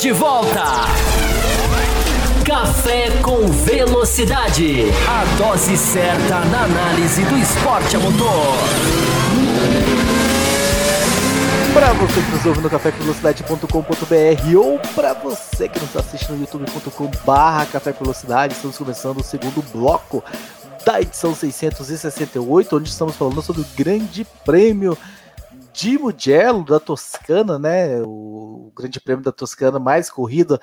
de volta. Café com Velocidade. A dose certa na análise do esporte a motor. Para você que nos ouve no cafévelocidade.com.br ou para você que nos assiste no youtube.com/barra Café Velocidade, estamos começando o segundo bloco da edição 668, onde estamos falando sobre o Grande Prêmio de Mugello da Toscana, né? O Grande Prêmio da Toscana mais corrida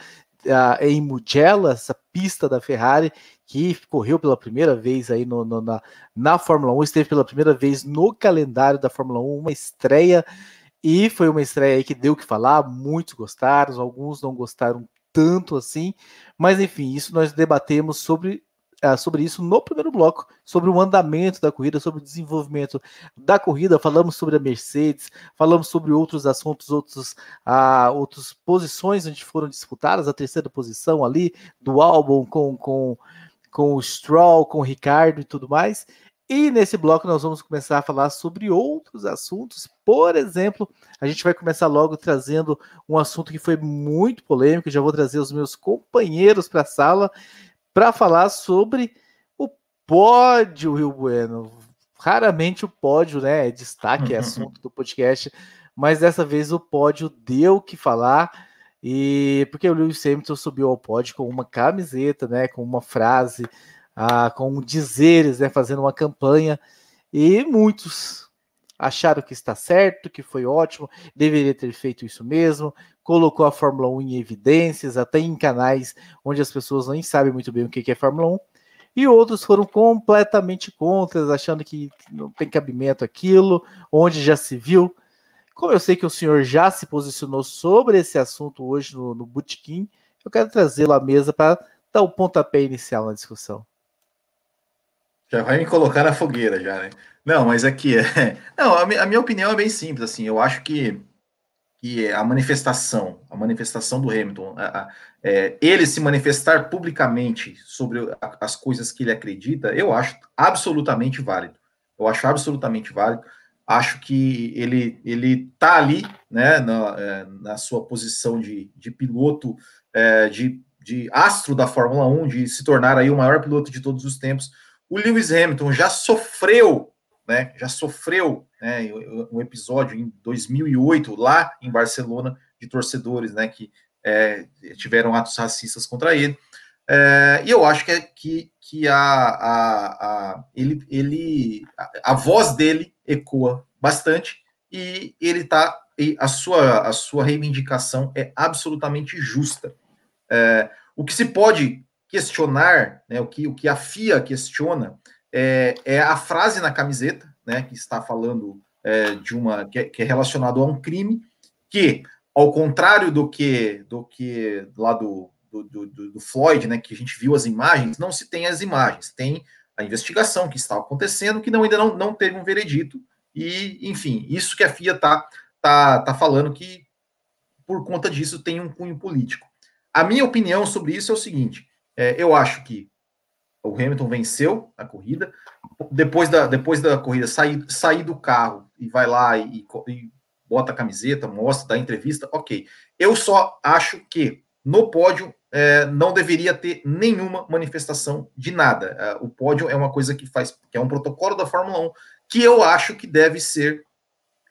em Mugello, essa pista da Ferrari que correu pela primeira vez aí no, no, na, na Fórmula 1, esteve pela primeira vez no calendário da Fórmula 1, uma estreia e foi uma estreia aí que deu o que falar, muitos gostaram, alguns não gostaram tanto assim, mas enfim, isso nós debatemos sobre sobre isso no primeiro bloco, sobre o andamento da corrida, sobre o desenvolvimento da corrida, falamos sobre a Mercedes, falamos sobre outros assuntos, outros, uh, outras posições onde foram disputadas, a terceira posição ali do álbum com, com, com o Stroll, com o Ricardo e tudo mais. E nesse bloco nós vamos começar a falar sobre outros assuntos. Por exemplo, a gente vai começar logo trazendo um assunto que foi muito polêmico. Já vou trazer os meus companheiros para a sala para falar sobre o pódio Rio Bueno. Raramente o pódio, né, é destaque, é assunto do podcast, mas dessa vez o pódio deu o que falar. E porque o Lewis Hamilton subiu ao pódio com uma camiseta, né, com uma frase, ah, com dizeres, né, fazendo uma campanha, e muitos acharam que está certo, que foi ótimo, deveria ter feito isso mesmo, colocou a Fórmula 1 em evidências, até em canais onde as pessoas nem sabem muito bem o que é Fórmula 1, e outros foram completamente contra, achando que não tem cabimento aquilo, onde já se viu. Como eu sei que o senhor já se posicionou sobre esse assunto hoje no, no eu quero trazê-lo à mesa para dar o pontapé inicial na discussão. Já vai me colocar na fogueira, já, né? Não, mas aqui é. Não, a, a minha opinião é bem simples, assim. Eu acho que que a manifestação, a manifestação do Hamilton, a, a, é, ele se manifestar publicamente sobre as coisas que ele acredita, eu acho absolutamente válido. Eu acho absolutamente válido. Acho que ele ele está ali, né, na, é, na sua posição de, de piloto, é, de, de astro da Fórmula 1, de se tornar aí o maior piloto de todos os tempos. O Lewis Hamilton já sofreu né, já sofreu né, um episódio em 2008 lá em Barcelona de torcedores, né, que é, tiveram atos racistas contra ele. É, e eu acho que, é, que, que a, a, a, ele, ele, a, a, voz dele ecoa bastante e ele tá a sua, a sua reivindicação é absolutamente justa. É, o que se pode questionar, né, o, que, o que a FIA questiona, é, é a frase na camiseta, né, que está falando é, de uma que é, que é, relacionado a um crime, que ao contrário do que do que lá do, do, do, do Floyd, né, que a gente viu as imagens, não se tem as imagens, tem a investigação que está acontecendo, que não, ainda não, não teve um veredito, e, enfim, isso que a FIA está tá, tá falando que, por conta disso, tem um cunho político. A minha opinião sobre isso é o seguinte: é, eu acho que o Hamilton venceu a corrida. Depois da, depois da corrida, sair, sair do carro e vai lá e, e bota a camiseta, mostra, dá entrevista, ok. Eu só acho que no pódio é, não deveria ter nenhuma manifestação de nada. É, o pódio é uma coisa que faz, que é um protocolo da Fórmula 1 que eu acho que deve ser,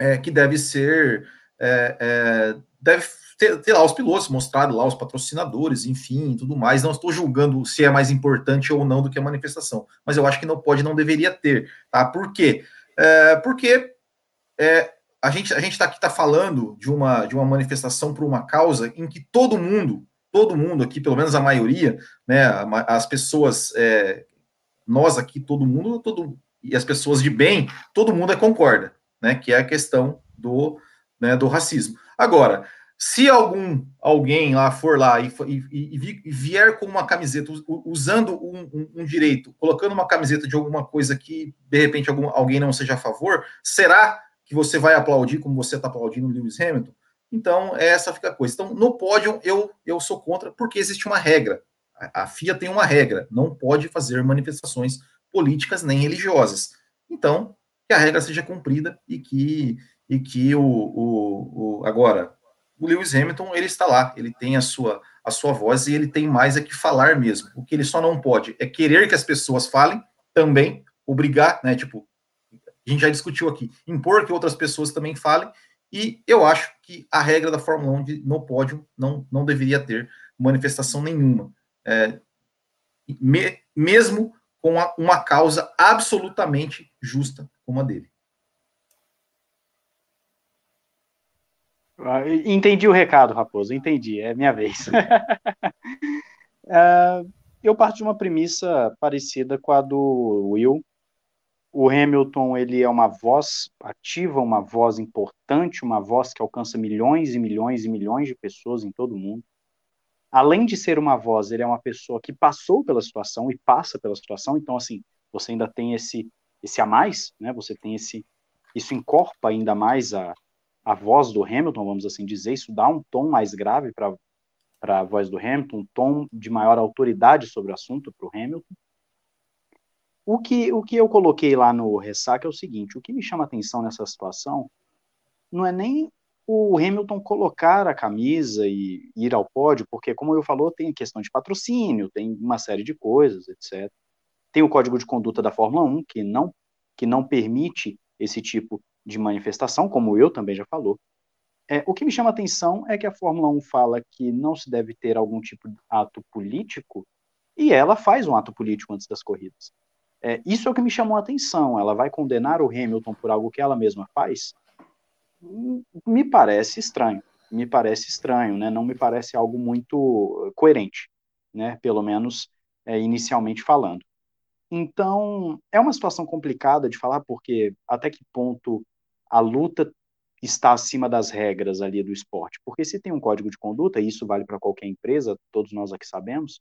é, que deve ser, é, é, deve ter, ter, lá os pilotos, mostrar lá os patrocinadores, enfim, tudo mais. Não estou julgando se é mais importante ou não do que a manifestação, mas eu acho que não pode, não deveria ter, tá? Por quê? É, porque é, a gente a gente está aqui tá falando de uma de uma manifestação por uma causa em que todo mundo, todo mundo aqui, pelo menos a maioria, né, as pessoas, é, nós aqui, todo mundo, todo e as pessoas de bem, todo mundo é concorda, né? Que é a questão do né, do racismo. Agora, se algum alguém lá for lá e, e, e vier com uma camiseta, usando um, um, um, direito, colocando uma camiseta de alguma coisa que de repente algum, alguém não seja a favor, será que você vai aplaudir como você está aplaudindo o Lewis Hamilton? Então, essa fica a coisa. Então, no pódio, eu, eu sou contra, porque existe uma regra. A, a FIA tem uma regra: não pode fazer manifestações políticas nem religiosas. Então, que a regra seja cumprida e que, e que o, o, o agora o Lewis Hamilton ele está lá, ele tem a sua a sua voz e ele tem mais é que falar mesmo. O que ele só não pode é querer que as pessoas falem também, obrigar, né? Tipo, a gente já discutiu aqui, impor que outras pessoas também falem. E eu acho que a regra da Fórmula 1 de, no pódio não, não deveria ter manifestação nenhuma. É, me, mesmo com a, uma causa absolutamente justa como a dele. Entendi o recado, Raposo, entendi, é minha vez. uh, eu parto de uma premissa parecida com a do Will. O Hamilton ele é uma voz ativa, uma voz importante, uma voz que alcança milhões e milhões e milhões de pessoas em todo o mundo. Além de ser uma voz, ele é uma pessoa que passou pela situação e passa pela situação. Então, assim, você ainda tem esse esse a mais, né? Você tem esse isso encorpa ainda mais a, a voz do Hamilton, vamos assim dizer, isso dá um tom mais grave para a voz do Hamilton, um tom de maior autoridade sobre o assunto para o Hamilton. O que, o que eu coloquei lá no ressaca é o seguinte: o que me chama atenção nessa situação não é nem o Hamilton colocar a camisa e ir ao pódio, porque, como eu falou, tem questão de patrocínio, tem uma série de coisas, etc. Tem o código de conduta da Fórmula 1, que não, que não permite esse tipo de manifestação, como eu também já falou. É, o que me chama a atenção é que a Fórmula 1 fala que não se deve ter algum tipo de ato político e ela faz um ato político antes das corridas. É, isso é o que me chamou a atenção. Ela vai condenar o Hamilton por algo que ela mesma faz? Me parece estranho. Me parece estranho, né? Não me parece algo muito coerente, né? Pelo menos é, inicialmente falando. Então, é uma situação complicada de falar, porque até que ponto a luta está acima das regras ali do esporte. Porque se tem um código de conduta, e isso vale para qualquer empresa, todos nós aqui sabemos,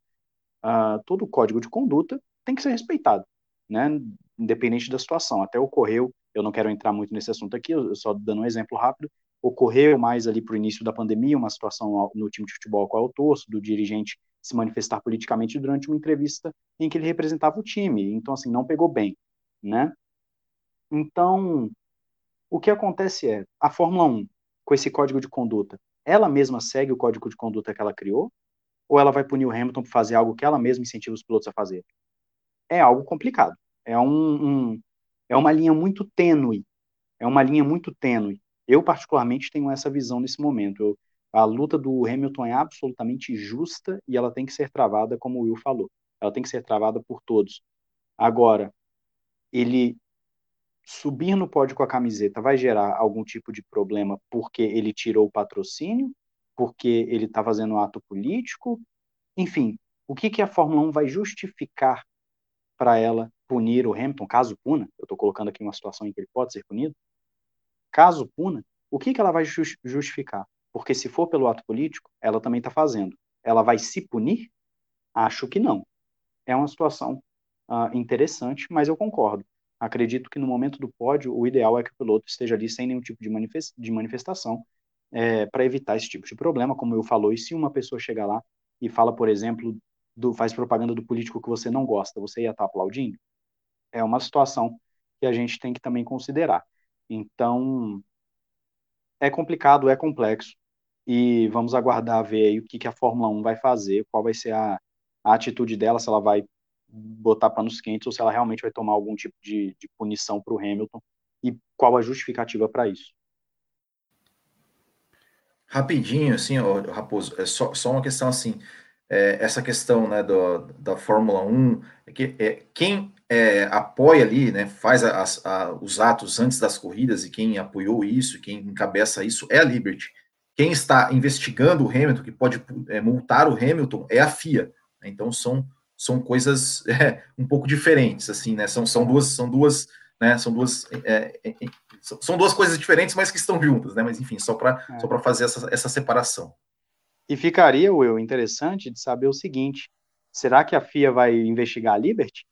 uh, todo código de conduta tem que ser respeitado, né? independente da situação. Até ocorreu, eu não quero entrar muito nesse assunto aqui, eu só dando um exemplo rápido, ocorreu mais ali para o início da pandemia, uma situação no time de futebol qual eu torço, do dirigente se manifestar politicamente durante uma entrevista em que ele representava o time. Então, assim, não pegou bem, né? Então, o que acontece é, a Fórmula 1, com esse código de conduta, ela mesma segue o código de conduta que ela criou? Ou ela vai punir o Hamilton por fazer algo que ela mesma incentiva os pilotos a fazer? É algo complicado. É, um, um, é uma linha muito tênue. É uma linha muito tênue. Eu, particularmente, tenho essa visão nesse momento. Eu, a luta do Hamilton é absolutamente justa e ela tem que ser travada, como o Will falou. Ela tem que ser travada por todos. Agora, ele subir no pódio com a camiseta vai gerar algum tipo de problema porque ele tirou o patrocínio, porque ele está fazendo um ato político, enfim, o que, que a Fórmula 1 vai justificar para ela punir o Hamilton, caso puna, eu estou colocando aqui uma situação em que ele pode ser punido, caso puna, o que, que ela vai justificar? Porque se for pelo ato político, ela também está fazendo. Ela vai se punir? Acho que não. É uma situação uh, interessante, mas eu concordo. Acredito que no momento do pódio, o ideal é que o piloto esteja ali sem nenhum tipo de, manifest de manifestação é, para evitar esse tipo de problema, como eu falou. E se uma pessoa chega lá e fala, por exemplo, do, faz propaganda do político que você não gosta, você ia estar tá aplaudindo? É uma situação que a gente tem que também considerar. Então, é complicado, é complexo, e vamos aguardar ver aí o que, que a Fórmula 1 vai fazer, qual vai ser a, a atitude dela, se ela vai botar panos quentes ou se ela realmente vai tomar algum tipo de, de punição para o Hamilton e qual a justificativa para isso. Rapidinho, assim, ó, Raposo, é só, só uma questão assim, é, essa questão né, do, da Fórmula 1, é que é, quem é, apoia ali, né, faz a, a, os atos antes das corridas e quem apoiou isso, quem encabeça isso é a Liberty. Quem está investigando o Hamilton, que pode é, multar o Hamilton, é a FIA. Então são são coisas é, um pouco diferentes, assim, né? São, são duas, são duas, né? São duas, é, é, é são duas coisas diferentes, mas que estão juntas, né? Mas enfim, só para é. só para fazer essa, essa separação. E ficaria, Will, interessante de saber o seguinte: será que a FIA vai investigar a Liberty?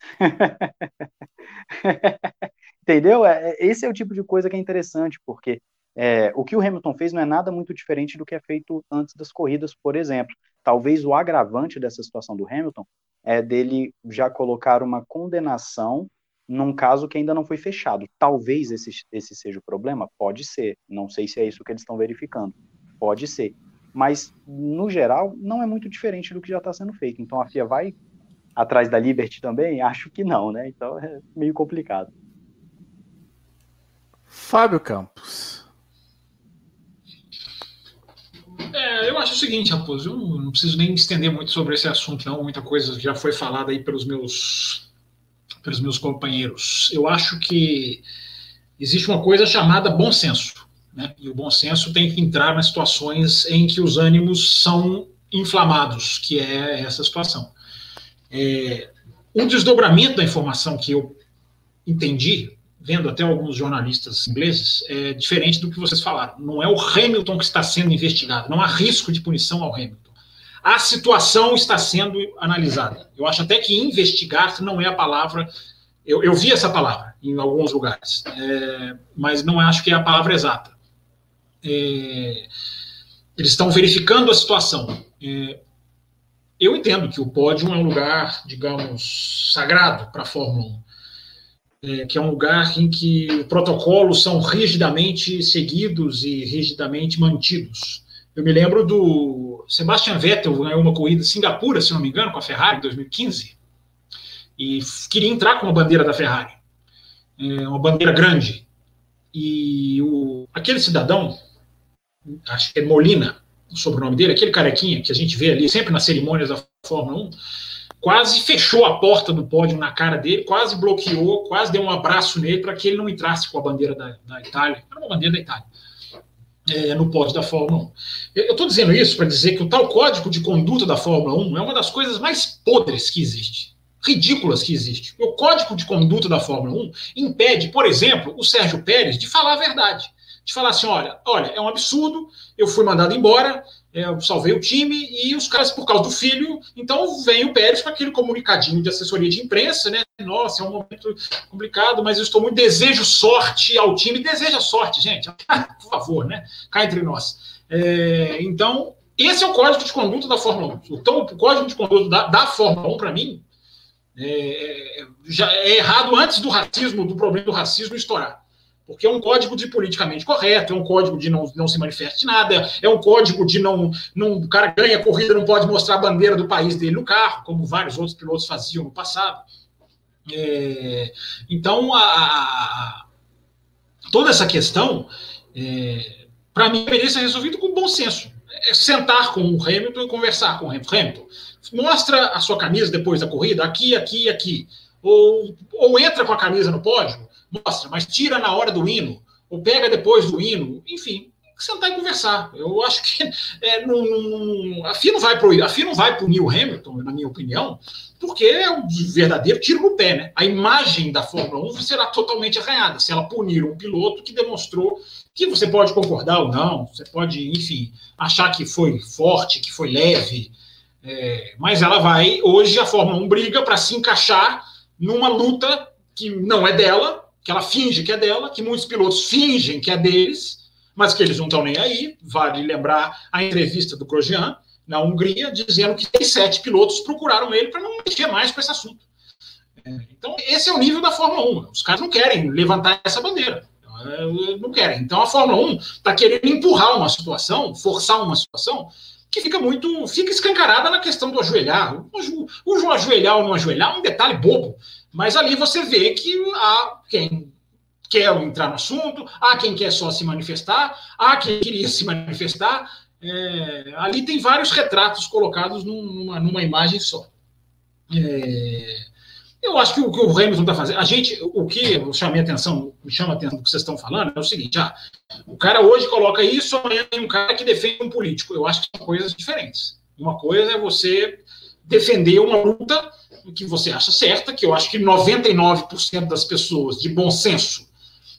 Entendeu? É, esse é o tipo de coisa que é interessante, porque é, o que o Hamilton fez não é nada muito diferente do que é feito antes das corridas, por exemplo. Talvez o agravante dessa situação do Hamilton é dele já colocar uma condenação num caso que ainda não foi fechado. Talvez esse, esse seja o problema, pode ser. Não sei se é isso que eles estão verificando. Pode ser. Mas, no geral, não é muito diferente do que já está sendo feito. Então a FIA vai atrás da Liberty também? Acho que não, né? Então é meio complicado. Fábio Campos. É, eu acho o seguinte, Raposo, eu não preciso nem estender muito sobre esse assunto, não. Muita coisa já foi falada aí pelos meus, pelos meus companheiros. Eu acho que existe uma coisa chamada bom senso. Né? E o bom senso tem que entrar nas situações em que os ânimos são inflamados, que é essa situação. É, um desdobramento da informação que eu entendi, vendo até alguns jornalistas ingleses, é diferente do que vocês falaram. Não é o Hamilton que está sendo investigado, não há risco de punição ao Hamilton. A situação está sendo analisada. Eu acho até que investigar não é a palavra. Eu, eu vi essa palavra em alguns lugares, é, mas não acho que é a palavra exata. É, eles estão verificando a situação. É, eu entendo que o pódio é um lugar, digamos, sagrado para a Fórmula 1, é, que é um lugar em que protocolos são rigidamente seguidos e rigidamente mantidos. Eu me lembro do Sebastian Vettel ganhou uma corrida em Singapura, se não me engano, com a Ferrari em 2015, e queria entrar com a bandeira da Ferrari, é, uma bandeira grande. E o, aquele cidadão, acho que é Molina, o sobrenome dele, aquele carequinha que a gente vê ali sempre nas cerimônias da Fórmula 1, quase fechou a porta do pódio na cara dele, quase bloqueou, quase deu um abraço nele para que ele não entrasse com a bandeira da, da Itália, era uma bandeira da Itália, é, no pódio da Fórmula 1. Eu estou dizendo isso para dizer que o tal código de conduta da Fórmula 1 é uma das coisas mais podres que existe, ridículas que existe. O código de conduta da Fórmula 1 impede, por exemplo, o Sérgio Pérez de falar a verdade de falar assim: olha, olha, é um absurdo, eu fui mandado embora, eu salvei o time e os caras, por causa do filho, então vem o Pérez com aquele comunicadinho de assessoria de imprensa, né? Nossa, é um momento complicado, mas eu estou muito. Desejo sorte ao time, deseja sorte, gente, por favor, né? Cá entre nós. É, então, esse é o código de conduta da Fórmula 1. Então, o código de conduta da, da Fórmula 1, para mim, é, é, já é errado antes do racismo, do problema do racismo estourar. Porque é um código de politicamente correto, é um código de não, não se manifeste nada, é um código de não, não. O cara ganha a corrida, não pode mostrar a bandeira do país dele no carro, como vários outros pilotos faziam no passado. É, então, a, a, toda essa questão, é, para mim, deveria ser resolvida com bom senso. É sentar com o Hamilton e conversar com o Hamilton. Mostra a sua camisa depois da corrida, aqui, aqui, aqui. Ou, ou entra com a camisa no pódio mostra, mas tira na hora do hino, ou pega depois do hino, enfim, sentar e conversar. Eu acho que é, não, não, a FIA não vai pro, a punir o Hamilton, na minha opinião, porque é um verdadeiro tiro no pé, né? A imagem da Fórmula 1 será totalmente arranhada se ela punir um piloto que demonstrou que você pode concordar ou não, você pode, enfim, achar que foi forte, que foi leve, é, mas ela vai, hoje a Fórmula 1 briga para se encaixar numa luta que não é dela, que ela finge que é dela, que muitos pilotos fingem que é deles, mas que eles não estão nem aí. Vale lembrar a entrevista do Grosjean na Hungria, dizendo que sete pilotos procuraram ele para não mexer mais com esse assunto. Então, esse é o nível da Fórmula 1. Os caras não querem levantar essa bandeira. É, não querem. Então, a Fórmula 1 está querendo empurrar uma situação, forçar uma situação que fica muito. fica escancarada na questão do ajoelhar. O, o ajoelhar ou não ajoelhar é um detalhe bobo. Mas ali você vê que há quem quer entrar no assunto, há quem quer só se manifestar, há quem queria se manifestar. É, ali tem vários retratos colocados numa, numa imagem só. É, eu acho que o que o Hamilton está fazendo, a gente, o que eu chamei atenção, me chama atenção do que vocês estão falando, é o seguinte: ah, o cara hoje coloca isso, amanhã tem um cara que defende um político. Eu acho que são coisas diferentes. Uma coisa é você defender uma luta que você acha certa, que eu acho que 99% das pessoas de bom senso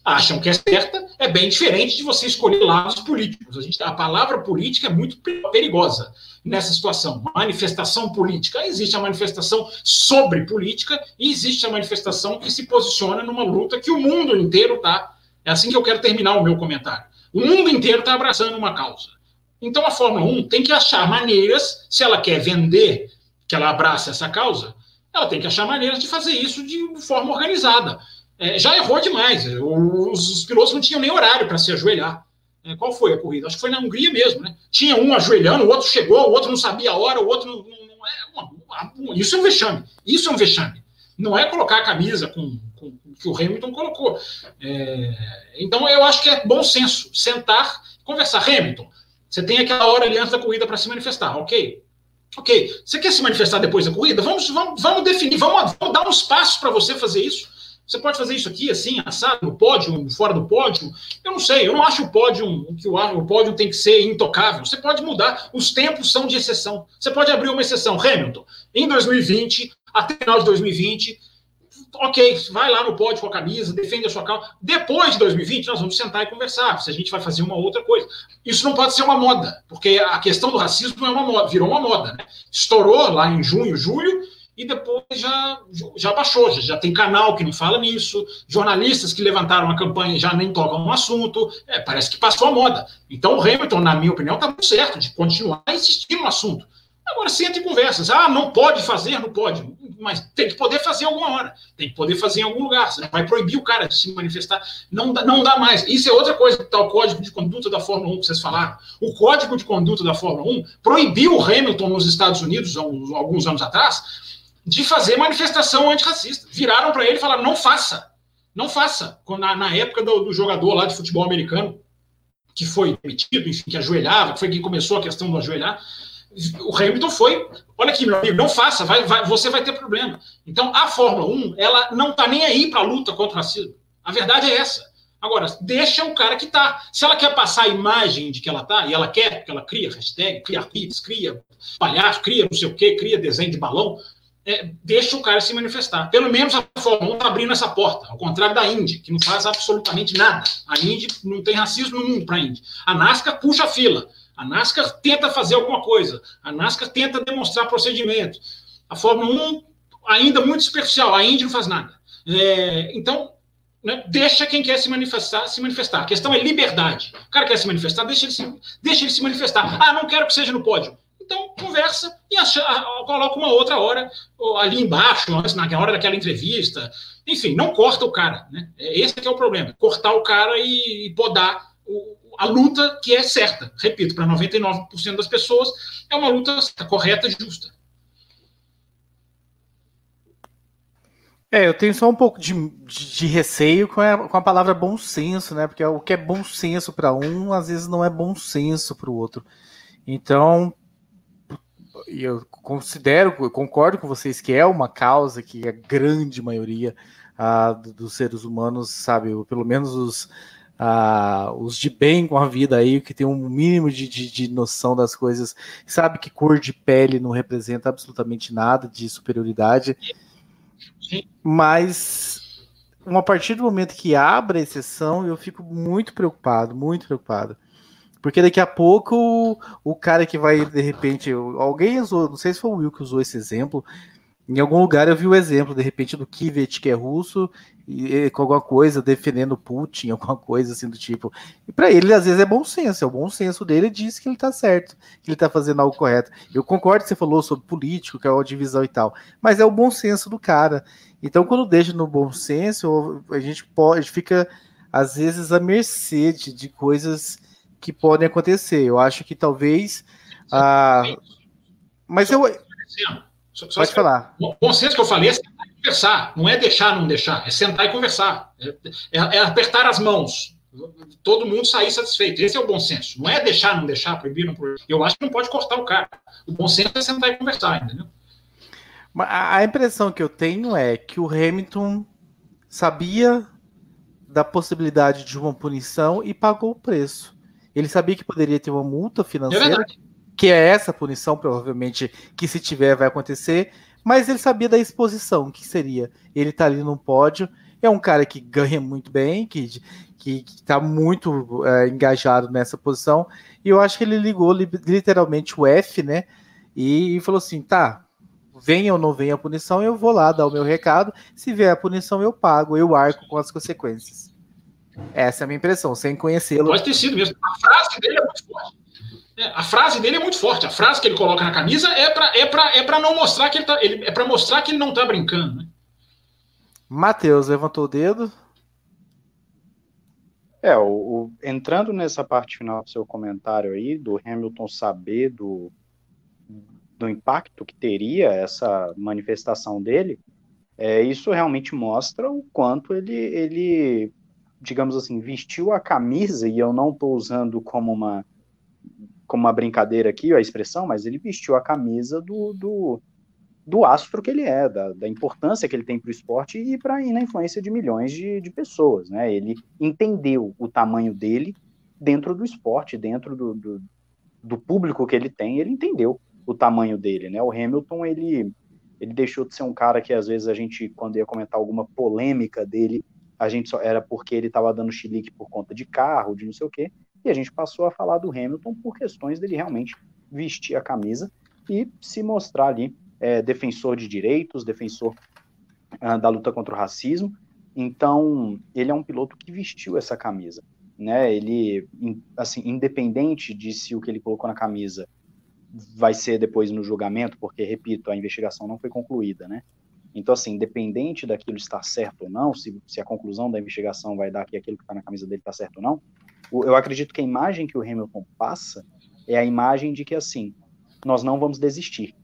acham que é certa, é bem diferente de você escolher lados políticos. A, gente, a palavra política é muito perigosa nessa situação. Manifestação política. Existe a manifestação sobre política e existe a manifestação que se posiciona numa luta que o mundo inteiro está. É assim que eu quero terminar o meu comentário. O mundo inteiro está abraçando uma causa. Então a Fórmula 1 tem que achar maneiras, se ela quer vender que ela abraça essa causa, ela tem que achar maneiras de fazer isso de forma organizada. É, já errou demais. Os, os, pilotos não tinham nem horário para se ajoelhar. É, qual foi a corrida? Acho que foi na Hungria mesmo, né? Tinha um ajoelhando, o outro chegou, o outro não sabia a hora, o outro não. não, não é, isso é um vexame. Isso é um vexame. Não é colocar a camisa com, com, com que o Hamilton colocou. É, então eu acho que é bom senso sentar, conversar. Hamilton, você tem aquela hora ali antes da corrida para se manifestar, ok? Ok, você quer se manifestar depois da corrida? Vamos, vamos, vamos definir, vamos, vamos dar uns passos para você fazer isso. Você pode fazer isso aqui, assim, assado, no pódio, fora do pódio. Eu não sei, eu não acho o pódio que o, o pódio tem que ser intocável. Você pode mudar, os tempos são de exceção. Você pode abrir uma exceção. Hamilton, em 2020, até final de 2020, ok, vai lá no pódio com a camisa, defende a sua causa. Depois de 2020, nós vamos sentar e conversar se a gente vai fazer uma outra coisa. Isso não pode ser uma moda, porque a questão do racismo é uma moda, virou uma moda. Né? Estourou lá em junho, julho, e depois já, já baixou, já, já, tem canal que não fala nisso, jornalistas que levantaram a campanha já nem tocam no assunto, é, parece que passou a moda. Então o Hamilton, na minha opinião, está muito certo de continuar insistindo no assunto. Agora senta e conversa. Ah, não pode fazer, não pode. Mas tem que poder fazer alguma hora. Tem que poder fazer em algum lugar. Você vai proibir o cara de se manifestar. Não dá, não dá mais. Isso é outra coisa que está o código de conduta da Fórmula 1 que vocês falaram. O código de conduta da Fórmula 1 proibiu o Hamilton nos Estados Unidos, alguns anos atrás, de fazer manifestação antirracista. Viraram para ele e falaram: não faça, não faça. Na, na época do, do, jogador lá de futebol americano, que foi demitido, enfim, que ajoelhava, que foi quem começou a questão do ajoelhar. O Hamilton foi, olha aqui, meu amigo, não faça, vai, vai, você vai ter problema. Então, a Fórmula 1, ela não está nem aí para a luta contra o racismo. A verdade é essa. Agora, deixa o cara que tá. Se ela quer passar a imagem de que ela tá, e ela quer, porque ela cria hashtag, cria tweets, cria palhaço, cria não sei o quê, cria desenho de balão, é, deixa o cara se manifestar. Pelo menos a Fórmula 1 está abrindo essa porta, ao contrário da Indy, que não faz absolutamente nada. A Indy não tem racismo no mundo para a Indy. A NASCAR puxa a fila. A NASCAR tenta fazer alguma coisa. A NASCAR tenta demonstrar procedimento. A Fórmula 1 ainda muito superficial. A Indy não faz nada. É, então, né, deixa quem quer se manifestar se manifestar. A questão é liberdade. O cara quer se manifestar, deixa ele se, deixa ele se manifestar. Ah, não quero que seja no pódio. Então, conversa e acha, coloca uma outra hora ali embaixo, antes, na hora daquela entrevista. Enfim, não corta o cara. Né? É, esse é o problema. Cortar o cara e, e podar a luta que é certa. Repito, para 99% das pessoas, é uma luta correta e justa. É, eu tenho só um pouco de, de, de receio com a, com a, palavra bom senso, né? Porque o que é bom senso para um, às vezes não é bom senso para o outro. Então, eu considero, eu concordo com vocês que é uma causa que a grande maioria uh, dos seres humanos, sabe, pelo menos os, uh, os de bem com a vida aí, que tem um mínimo de, de, de, noção das coisas, sabe que cor de pele não representa absolutamente nada de superioridade, mas a partir do momento que abre a exceção, eu fico muito preocupado, muito preocupado. Porque daqui a pouco o, o cara que vai, de repente, alguém usou, não sei se foi o Will que usou esse exemplo, em algum lugar eu vi o exemplo, de repente, do Kivet, que é russo, e, com alguma coisa defendendo Putin, alguma coisa assim do tipo. E para ele, às vezes, é bom senso. É o bom senso dele diz que ele tá certo, que ele tá fazendo algo correto. Eu concordo que você falou sobre político, que é uma divisão e tal, mas é o bom senso do cara. Então, quando deixa no bom senso, a gente pode, a gente fica, às vezes, à mercê de, de coisas que podem acontecer. Eu acho que talvez. Ah, mas eu. Só, só Pode falar. O bom senso que eu falei é sentar e conversar. Não é deixar, não deixar. É sentar e conversar. É, é, é, apertar as mãos. Todo mundo sair satisfeito. Esse é o bom senso. Não é deixar, não deixar, proibir, não proibir. Eu acho que não pode cortar o cara. O bom senso é sentar e conversar, entendeu? A impressão que eu tenho é que o Hamilton sabia da possibilidade de uma punição e pagou o preço. Ele sabia que poderia ter uma multa financeira, é que é essa punição, provavelmente, que se tiver vai acontecer, mas ele sabia da exposição que seria. Ele tá ali no pódio, é um cara que ganha muito bem, que, que, está muito é, engajado nessa posição, e eu acho que ele ligou literalmente o F, né? E, e falou assim: tá, venha ou não venha a punição, eu vou lá dar o meu recado. Se vier a punição, eu pago, eu arco com as consequências. Essa é a minha impressão, sem conhecê-lo. Pode ter sido mesmo. A frase dele é muito forte. É, a frase dele é muito forte. A frase que ele coloca na camisa é para é pra, é pra não mostrar que ele tá. Ele, é para mostrar que ele não tá brincando. Né? Matheus levantou o dedo. É, o, o, entrando nessa parte final do seu comentário aí, do Hamilton saber do, do impacto que teria essa manifestação dele, é, isso realmente mostra o quanto ele, ele, digamos assim, vestiu a camisa, e eu não estou usando como uma, como uma brincadeira aqui a expressão, mas ele vestiu a camisa do, do, do astro que ele é, da, da importância que ele tem para o esporte e para na influência de milhões de, de pessoas. Né? Ele entendeu o tamanho dele dentro do esporte, dentro do, do, do, público que ele tem, ele entendeu o tamanho dele. Né? O Hamilton, ele, ele deixou de ser um cara que às vezes a gente, quando ia comentar alguma polêmica dele, a gente só era porque ele estava dando chilique por conta de carro, de não sei o quê, e a gente passou a falar do Hamilton por questões dele realmente vestir a camisa e se mostrar ali é, defensor de direitos, defensor uh, da luta contra o racismo. Então, ele é um piloto que vestiu essa camisa, né? Ele, assim, independente de se o que ele colocou na camisa vai ser depois no julgamento, porque, repito, a investigação não foi concluída, né? Então, assim, independente daquilo estar certo ou não, se, se a conclusão da investigação vai dar que aquilo que está na camisa dele está certo ou não, eu acredito que a imagem que o Hamilton passa é a imagem de que, assim, nós não vamos desistir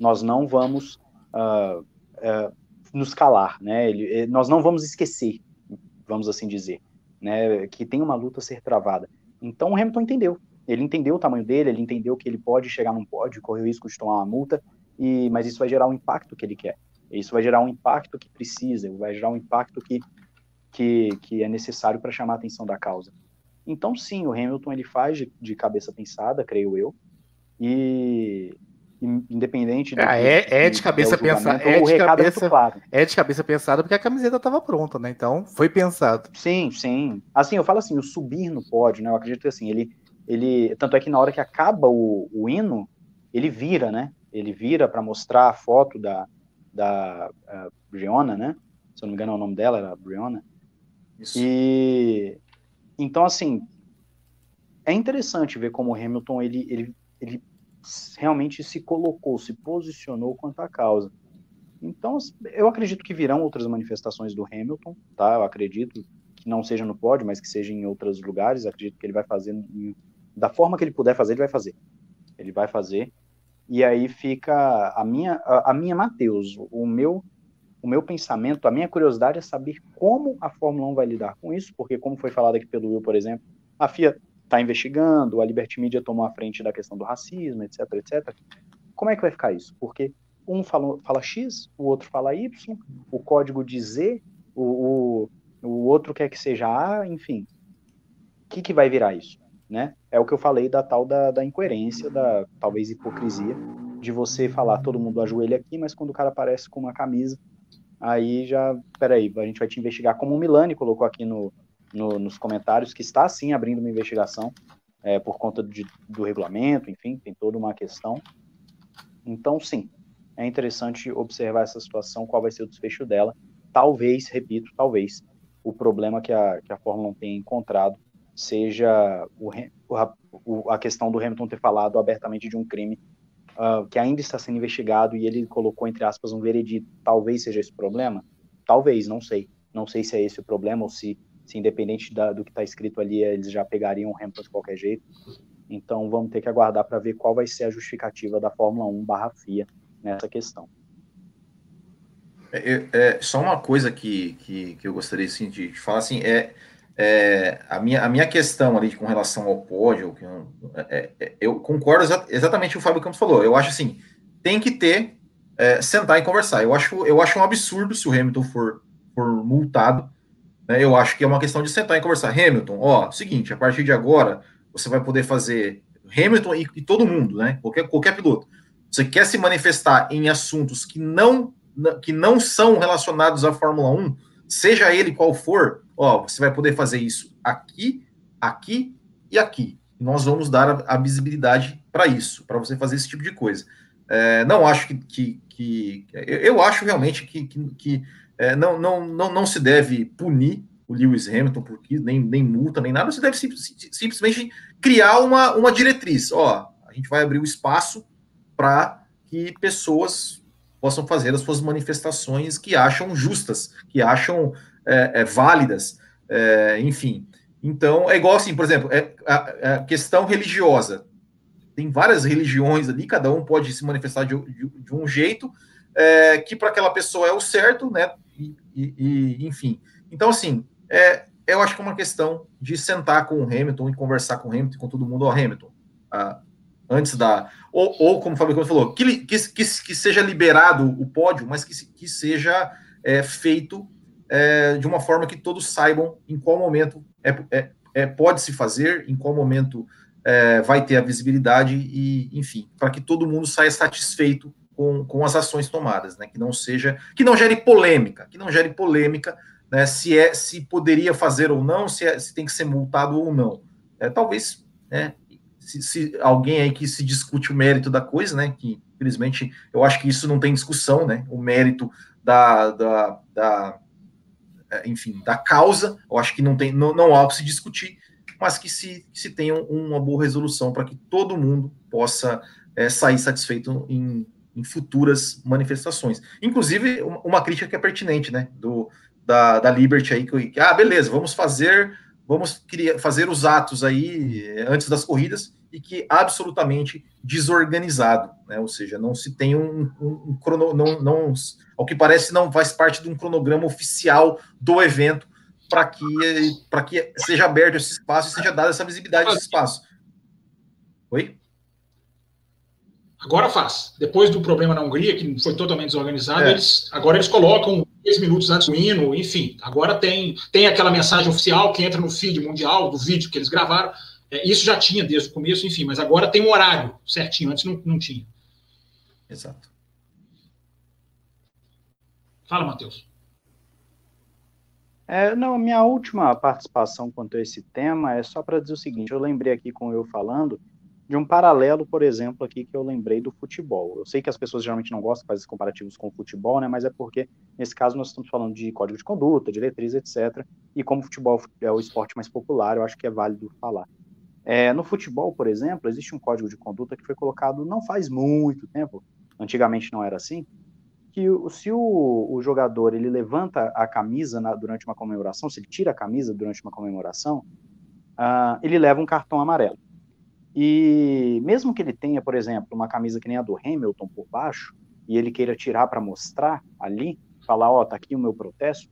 nós não vamos uh, uh, nos calar, né? Ele, eh, nós não vamos esquecer, vamos assim dizer, né? Que tem uma luta a ser travada. Então o Hamilton entendeu. Ele entendeu o tamanho dele, ele entendeu que ele pode chegar num pódio, correr o risco de tomar uma multa, e, mas isso vai gerar o impacto que ele quer. Isso vai gerar um impacto que precisa, vai gerar um impacto que, que, que é necessário para chamar a atenção da causa. Então, sim, o Hamilton ele faz de, de cabeça pensada, creio eu, e, independente ah, é, é de cabeça pensada é de cabeça, é, claro. é de cabeça pensada porque a camiseta estava pronta né? Então foi pensado. Sim sim. Assim eu falo assim o subir no pódio né? Eu acredito que assim ele ele tanto é que na hora que acaba o, o hino ele vira né? Ele vira para mostrar a foto da da Briona né? Se eu não me engano é o nome dela era Briona. Isso. e então assim é interessante ver como o Hamilton ele ele, ele realmente se colocou, se posicionou quanto à causa. Então, eu acredito que virão outras manifestações do Hamilton, tá? Eu acredito que não seja no pódio, mas que seja em outros lugares. acredito que ele vai fazer da forma que ele puder fazer, ele vai fazer. Ele vai fazer. E aí fica a minha, a, a minha Mateus, o meu, o meu pensamento, a minha curiosidade é saber como a Fórmula 1 vai lidar com isso, porque como foi falado aqui pelo Will, por exemplo, a FIA está investigando, a Liberty Media tomou a frente da questão do racismo, etc, etc. Como é que vai ficar isso? Porque um fala, fala X, o outro fala Y, o código diz Z, o, o, o outro quer que seja A, enfim. O que, que vai virar isso? Né? É o que eu falei da tal da, da incoerência, da talvez hipocrisia, de você falar todo mundo ajoelha aqui, mas quando o cara aparece com uma camisa, aí já, peraí, a gente vai te investigar, como o Milani colocou aqui no, no, nos comentários que está sim abrindo uma investigação é, por conta de, do regulamento, enfim, tem toda uma questão. Então, sim, é interessante observar essa situação, qual vai ser o desfecho dela. Talvez, repito, talvez, o problema que a, que a Fórmula 1 tenha encontrado seja o, a questão do Hamilton ter falado abertamente de um crime uh, que ainda está sendo investigado e ele colocou, entre aspas, um veredito. Talvez seja esse o problema? Talvez, não sei. Não sei se é esse o problema ou se se independente da, do que está escrito ali, eles já pegariam o Hamilton de qualquer jeito. Então vamos ter que aguardar para ver qual vai ser a justificativa da Fórmula 1 barra FIA nessa questão. É, é, só uma coisa que, que, que eu gostaria assim, de, de falar assim, é, é, a, minha, a minha questão ali com relação ao pódio, é, é, eu concordo exa exatamente o que o Fábio Campos falou. Eu acho assim, tem que ter, é, sentar e conversar. Eu acho, eu acho um absurdo se o Hamilton for, for multado né? Eu acho que é uma questão de sentar e conversar. Hamilton, ó, seguinte, a partir de agora você vai poder fazer Hamilton e, e todo mundo, né? Qualquer, qualquer piloto. Você quer se manifestar em assuntos que não que não são relacionados à Fórmula 1, seja ele qual for, ó, você vai poder fazer isso aqui, aqui e aqui. Nós vamos dar a, a visibilidade para isso, para você fazer esse tipo de coisa. É, não acho que, que, que eu, eu, acho realmente que, que, que é, não, não, não, não se deve punir o Lewis Hamilton por nem, nem multa, nem nada, você deve sim, simplesmente criar uma, uma diretriz. Ó, a gente vai abrir o espaço para que pessoas possam fazer as suas manifestações que acham justas, que acham é, é, válidas, é, enfim. Então, é igual assim, por exemplo, é, a, a questão religiosa. Tem várias religiões ali, cada um pode se manifestar de, de, de um jeito, é, que para aquela pessoa é o certo, né? E, e, enfim. Então, assim, eu acho que é uma questão de sentar com o Hamilton e conversar com o Hamilton, com todo mundo, ó, Hamilton, antes da. Ou, ou como o Fábio falou, que, que, que, que, seja liberado o pódio, mas que, que seja é, feito é, de uma forma que todos saibam em qual momento é, é, é pode se fazer, em qual momento é, vai ter a visibilidade e, enfim, para que todo mundo saia satisfeito com, com as ações tomadas, né? Que não seja, que não gere polêmica, que não gere polêmica, né? Se é, se poderia fazer ou não, se, é, se tem que ser multado ou não. É, talvez, né? Se, se, alguém aí que se discute o mérito da coisa, né? Que infelizmente eu acho que isso não tem discussão, né? O mérito da, da, da enfim, da causa, eu acho que não tem, não, não há o que se discutir, mas que se, se tenha uma boa resolução para que todo mundo possa é, sair satisfeito em, em futuras manifestações. Inclusive, uma crítica que é pertinente, né, do, da, da Liberty aí, que, ah, beleza, vamos fazer, vamos criar, fazer os atos aí eh, antes das corridas, e que absolutamente desorganizado, né, ou seja, não se tem um, um, um crono, não, não, ao que parece, não faz parte de um cronograma oficial do evento para que, que seja aberto esse espaço e seja dada essa visibilidade desse espaço. Oi? Agora faz. Depois do problema na Hungria, que foi totalmente desorganizado, é. eles, agora eles colocam 10 minutos antes do hino, enfim. Agora tem, tem aquela mensagem oficial que entra no feed mundial do vídeo que eles gravaram. É, isso já tinha desde o começo, enfim, mas agora tem um horário certinho, antes não, não tinha. Exato. Fala, Matheus. É, não, minha última participação quanto a esse tema é só para dizer o seguinte: eu lembrei aqui com eu falando de um paralelo, por exemplo, aqui que eu lembrei do futebol. Eu sei que as pessoas geralmente não gostam de fazer comparativos com o futebol, né? Mas é porque, nesse caso, nós estamos falando de código de conduta, diretriz, etc. E como o futebol é o esporte mais popular, eu acho que é válido falar. É, no futebol, por exemplo, existe um código de conduta que foi colocado não faz muito tempo, antigamente não era assim, que se o, o jogador ele levanta a camisa na, durante uma comemoração, se ele tira a camisa durante uma comemoração, uh, ele leva um cartão amarelo. E mesmo que ele tenha, por exemplo, uma camisa que nem a do Hamilton por baixo, e ele queira tirar para mostrar ali, falar, ó, oh, tá aqui o meu protesto,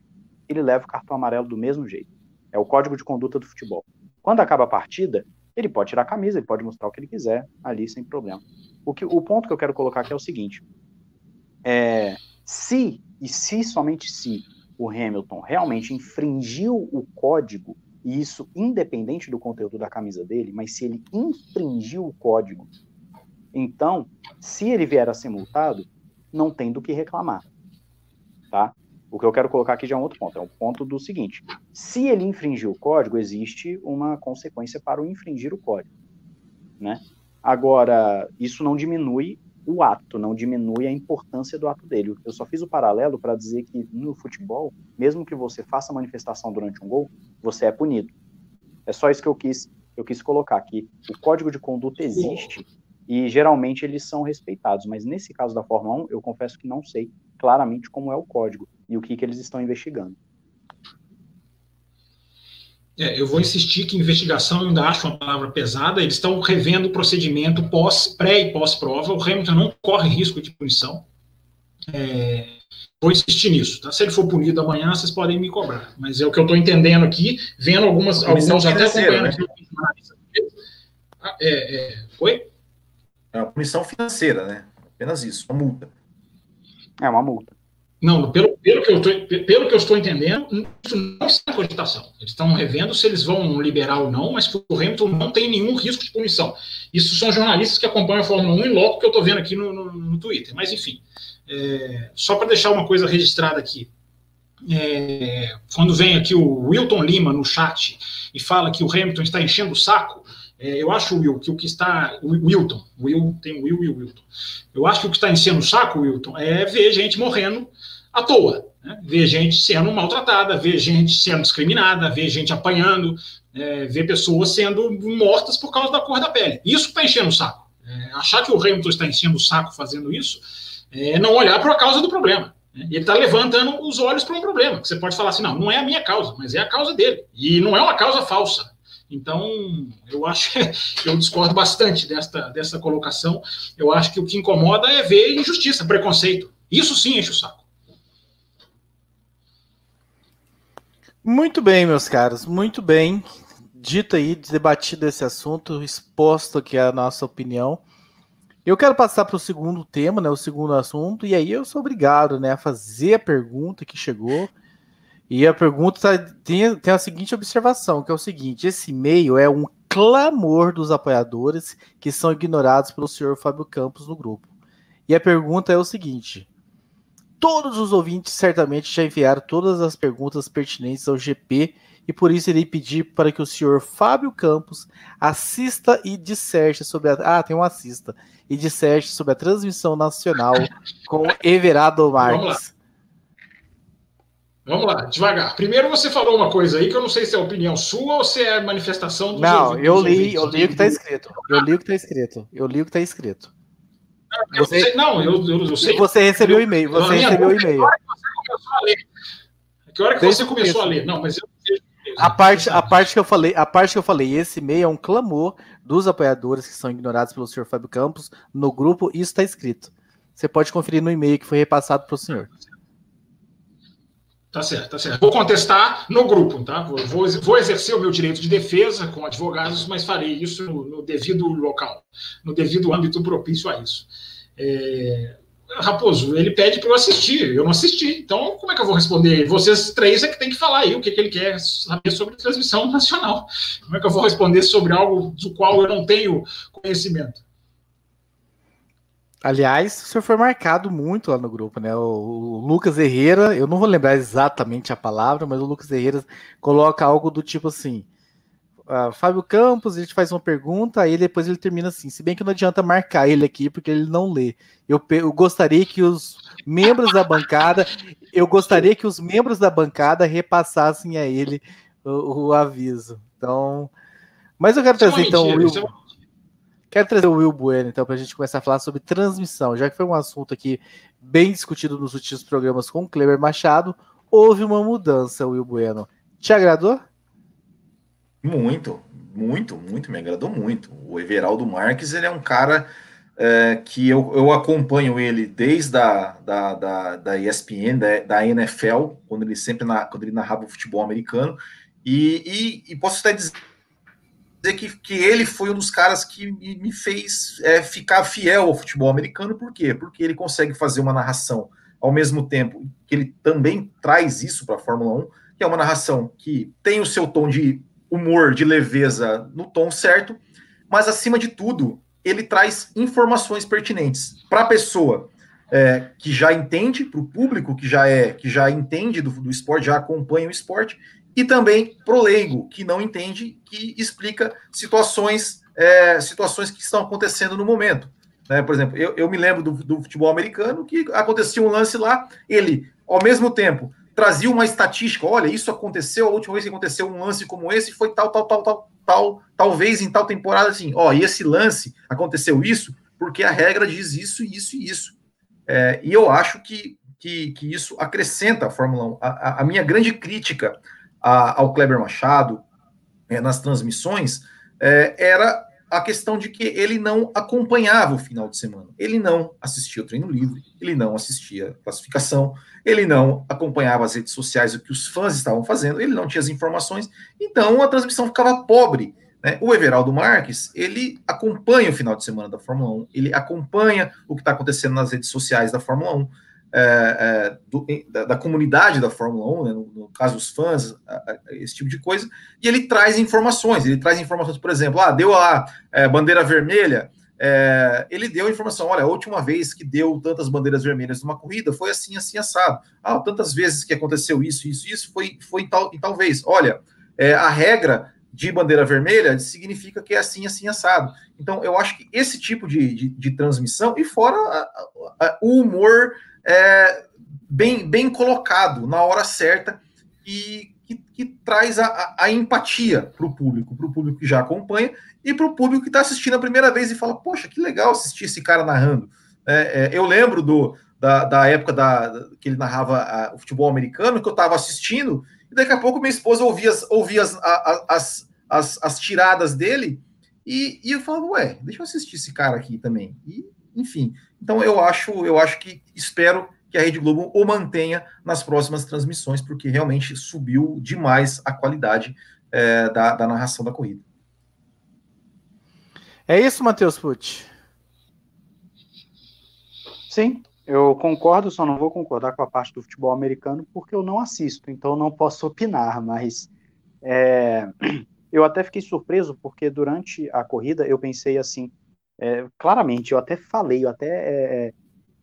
ele leva o cartão amarelo do mesmo jeito. É o código de conduta do futebol. Quando acaba a partida, ele pode tirar a camisa, ele pode mostrar o que ele quiser ali sem problema. O, que, o ponto que eu quero colocar aqui é o seguinte: é, se, e se somente se, o Hamilton realmente infringiu o código e isso independente do conteúdo da camisa dele, mas se ele infringiu o código, então, se ele vier a ser multado, não tem do que reclamar, tá? O que eu quero colocar aqui já é um outro ponto, é um ponto do seguinte: se ele infringir o código, existe uma consequência para o infringir o código, né? Agora, isso não diminui o ato, não diminui a importância do ato dele. Eu só fiz o paralelo para dizer que no futebol, mesmo que você faça manifestação durante um gol, você é punido. É só isso que eu quis, eu quis colocar aqui. O código de conduta existe e geralmente eles são respeitados, mas nesse caso da Fórmula 1, eu confesso que não sei claramente como é o código e o que, que eles estão investigando. É, eu vou insistir que investigação eu ainda acho uma palavra pesada. Eles estão revendo o procedimento pós, pré e pós-prova. O Hamilton não corre risco de punição. É, vou insistir nisso. Tá? Se ele for punido amanhã, vocês podem me cobrar. Mas é o que eu estou entendendo aqui, vendo algumas, alguns até acompanhando né? Ah, é, é, Oi? É uma punição financeira, né? Apenas isso, uma multa. É uma multa. Não, pelo, pelo, que eu tô, pelo que eu estou entendendo, isso não está em cogitação. Eles estão revendo se eles vão liberar ou não, mas que o Hamilton não tem nenhum risco de punição. Isso são jornalistas que acompanham a Fórmula 1 em loco que eu estou vendo aqui no, no, no, Twitter. Mas, enfim, é, só para deixar uma coisa registrada aqui. É, quando vem aqui o Wilton Lima no chat e fala que o Hamilton está enchendo o saco, é, eu acho, Will, que o que está. Wilton, Will, tem Will e Wilton. Eu acho que o que está enchendo o saco, Wilton, é ver gente morrendo à toa. Né? Ver gente sendo maltratada, ver gente sendo discriminada, ver gente apanhando, é, ver pessoas sendo mortas por causa da cor da pele. Isso está enchendo o saco. É, achar que o Hamilton está enchendo o saco fazendo isso é não olhar para a causa do problema. Ele está levantando os olhos para um problema, que você pode falar assim, não, não é a minha causa, mas é a causa dele. E não é uma causa falsa. Então, eu acho que eu discordo bastante desta, dessa colocação. Eu acho que o que incomoda é ver injustiça, preconceito. Isso sim enche o saco. Muito bem, meus caros, muito bem. Dito aí, debatido esse assunto, exposto aqui a nossa opinião. Eu quero passar para o segundo tema, né, o segundo assunto, e aí eu sou obrigado né, a fazer a pergunta que chegou. E a pergunta tá, tem, tem a seguinte observação, que é o seguinte: esse e-mail é um clamor dos apoiadores que são ignorados pelo senhor Fábio Campos no grupo. E a pergunta é o seguinte: todos os ouvintes certamente já enviaram todas as perguntas pertinentes ao GP e por isso irei pedir para que o senhor Fábio Campos assista e disserte sobre a. Ah, tem um assista. E disserte sobre a transmissão nacional com Everardo Marques. Vamos lá, devagar. Primeiro você falou uma coisa aí que eu não sei se é opinião sua ou se é manifestação dos Não, ouvintes, eu li, eu li o que está escrito. Eu li o que está escrito. Eu li o que está escrito. Não, você, sei, não, eu, eu, eu sei. Você recebeu o e-mail. Você recebeu o e-mail. Que hora que você começou a ler? Não, mas eu a parte, a parte que eu falei, a parte que eu falei, esse e-mail é um clamor dos apoiadores que são ignorados pelo senhor Fábio Campos no grupo, isso está escrito. Você pode conferir no e-mail que foi repassado para o senhor. Tá certo, tá certo. Vou contestar no grupo, tá? Vou, vou, exercer o meu direito de defesa com advogados, mas farei isso no, no devido local, no devido âmbito propício a isso. É, Raposo, ele pede para eu assistir, eu não assisti, então como é que eu vou responder? Vocês três é que tem que falar aí o que, que ele quer saber sobre transmissão nacional. Como é que eu vou responder sobre algo do qual eu não tenho conhecimento? Aliás, o senhor foi marcado muito lá no grupo, né? O, o, Lucas Herrera, eu não vou lembrar exatamente a palavra, mas o Lucas Herrera coloca algo do tipo assim: uh, Fábio Campos, a gente faz uma pergunta, aí depois ele termina assim. Se bem que não adianta marcar ele aqui, porque ele não lê. Eu, eu gostaria que os membros da bancada, eu gostaria que os membros da bancada repassassem a ele o, o aviso. Então, mas eu quero é trazer então o Will. É Quero trazer o Will Bueno, então, para a gente começar a falar sobre transmissão, já que foi um assunto aqui bem discutido nos últimos programas com o Kleber Machado. Houve uma mudança, Will Bueno. Te agradou? Muito, muito, muito, me agradou muito. O Everaldo Marques, ele é um cara é, que eu, eu acompanho ele desde a, da, da, da ESPN, da, da NFL, quando ele sempre na, quando ele narrava o futebol americano, e, e, e posso até dizer dizer que, que ele foi um dos caras que me fez é, ficar fiel ao futebol americano, por quê? Porque ele consegue fazer uma narração ao mesmo tempo que ele também traz isso para a Fórmula 1, que é uma narração que tem o seu tom de humor, de leveza no tom certo, mas acima de tudo, ele traz informações pertinentes para a pessoa é, que já entende, para o público que já é, que já entende do, do esporte, já acompanha o esporte, e também pro leigo, que não entende, que explica situações, é, situações que estão acontecendo no momento. Né? Por exemplo, eu, eu me lembro do, do, futebol americano que acontecia um lance lá, ele, ao mesmo tempo, trazia uma estatística, olha, isso aconteceu, a última vez que aconteceu um lance como esse foi tal, tal, tal, tal, tal, talvez em tal temporada assim, ó, e esse lance aconteceu isso porque a regra diz isso, isso e isso. É, e eu acho que, que, que, isso acrescenta a Fórmula 1. A, a, a minha grande crítica a, ao Kleber Machado é, nas transmissões é, era a questão de que ele não acompanhava o final de semana. Ele não assistia o treino livre, ele não assistia a classificação, ele não acompanhava as redes sociais, o que os fãs estavam fazendo, ele não tinha as informações, então a transmissão ficava pobre. Né? O Everaldo Marques, ele acompanha o final de semana da Fórmula 1, ele acompanha o que está acontecendo nas redes sociais da Fórmula 1, é, é, do, da, da, comunidade da Fórmula 1, né, no, no, caso os fãs, a, a, esse tipo de coisa, e ele traz informações, ele traz informações, por exemplo, ah, deu a é, bandeira vermelha, é, ele deu a informação, olha, a última vez que deu tantas bandeiras vermelhas numa corrida foi assim, assim, assado. Ah, tantas vezes que aconteceu isso, isso, isso, foi, foi tal, em tal vez. Olha, é, a regra de bandeira vermelha significa que é assim, assim, assado. Então, eu acho que esse tipo de, de, de transmissão, e fora a, o humor é, bem, bem colocado na hora certa e que, que traz a, a empatia para o público, para o público que já acompanha e para o público que está assistindo a primeira vez e fala: Poxa, que legal assistir esse cara narrando. É, é, eu lembro do, da, da época da, que ele narrava a, o futebol americano, que eu estava assistindo, e daqui a pouco minha esposa ouvia as, ouvia as, as, as, as tiradas dele, e, e eu falava, ué, deixa eu assistir esse cara aqui também. E, enfim, então eu acho, eu acho que espero que a Rede Globo o mantenha nas próximas transmissões, porque realmente subiu demais a qualidade é, da, da narração da corrida. É isso, Matheus Pucci? Sim, eu concordo, só não vou concordar com a parte do futebol americano porque eu não assisto, então não posso opinar, mas é, eu até fiquei surpreso porque durante a corrida eu pensei assim, é, claramente, eu até falei, eu até é, é,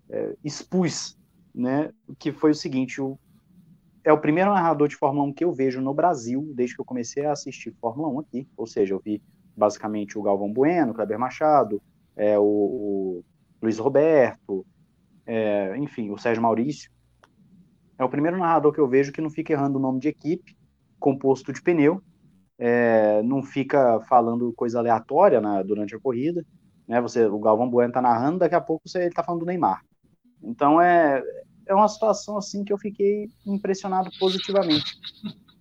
é expus, né, que foi o seguinte, o, é o primeiro narrador de Fórmula 1 que eu vejo no Brasil desde que eu comecei a assistir Fórmula 1 aqui, ou seja, eu vi basicamente o Galvão Bueno, o Kleber Machado, é, o, o Luiz Roberto, é, enfim, o Sérgio Maurício. É o primeiro narrador que eu vejo que não fica errando o nome de equipe, composto de pneu, é, não fica falando coisa aleatória na, durante a corrida. Né? Você, o Galvão Bueno está narrando, daqui a pouco você, ele está falando do Neymar. Então é, é uma situação assim que eu fiquei impressionado positivamente.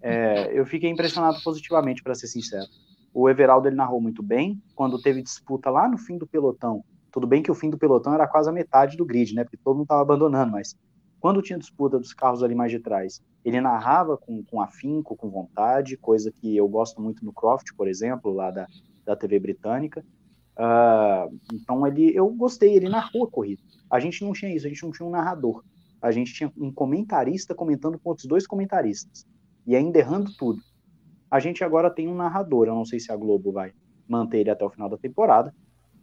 É, eu fiquei impressionado positivamente, para ser sincero. O Everaldo ele narrou muito bem. Quando teve disputa lá no fim do pelotão, tudo bem que o fim do pelotão era quase a metade do grid, né? Porque todo mundo estava abandonando, mas quando tinha disputa dos carros ali mais de trás, ele narrava com, com afinco, com vontade, coisa que eu gosto muito no Croft, por exemplo, lá da, da TV britânica. Uh, então ele, eu gostei, ele narrou a corrida. A gente não tinha isso, a gente não tinha um narrador. A gente tinha um comentarista comentando com outros dois comentaristas. E ainda errando tudo. A gente agora tem um narrador, eu não sei se a Globo vai manter ele até o final da temporada,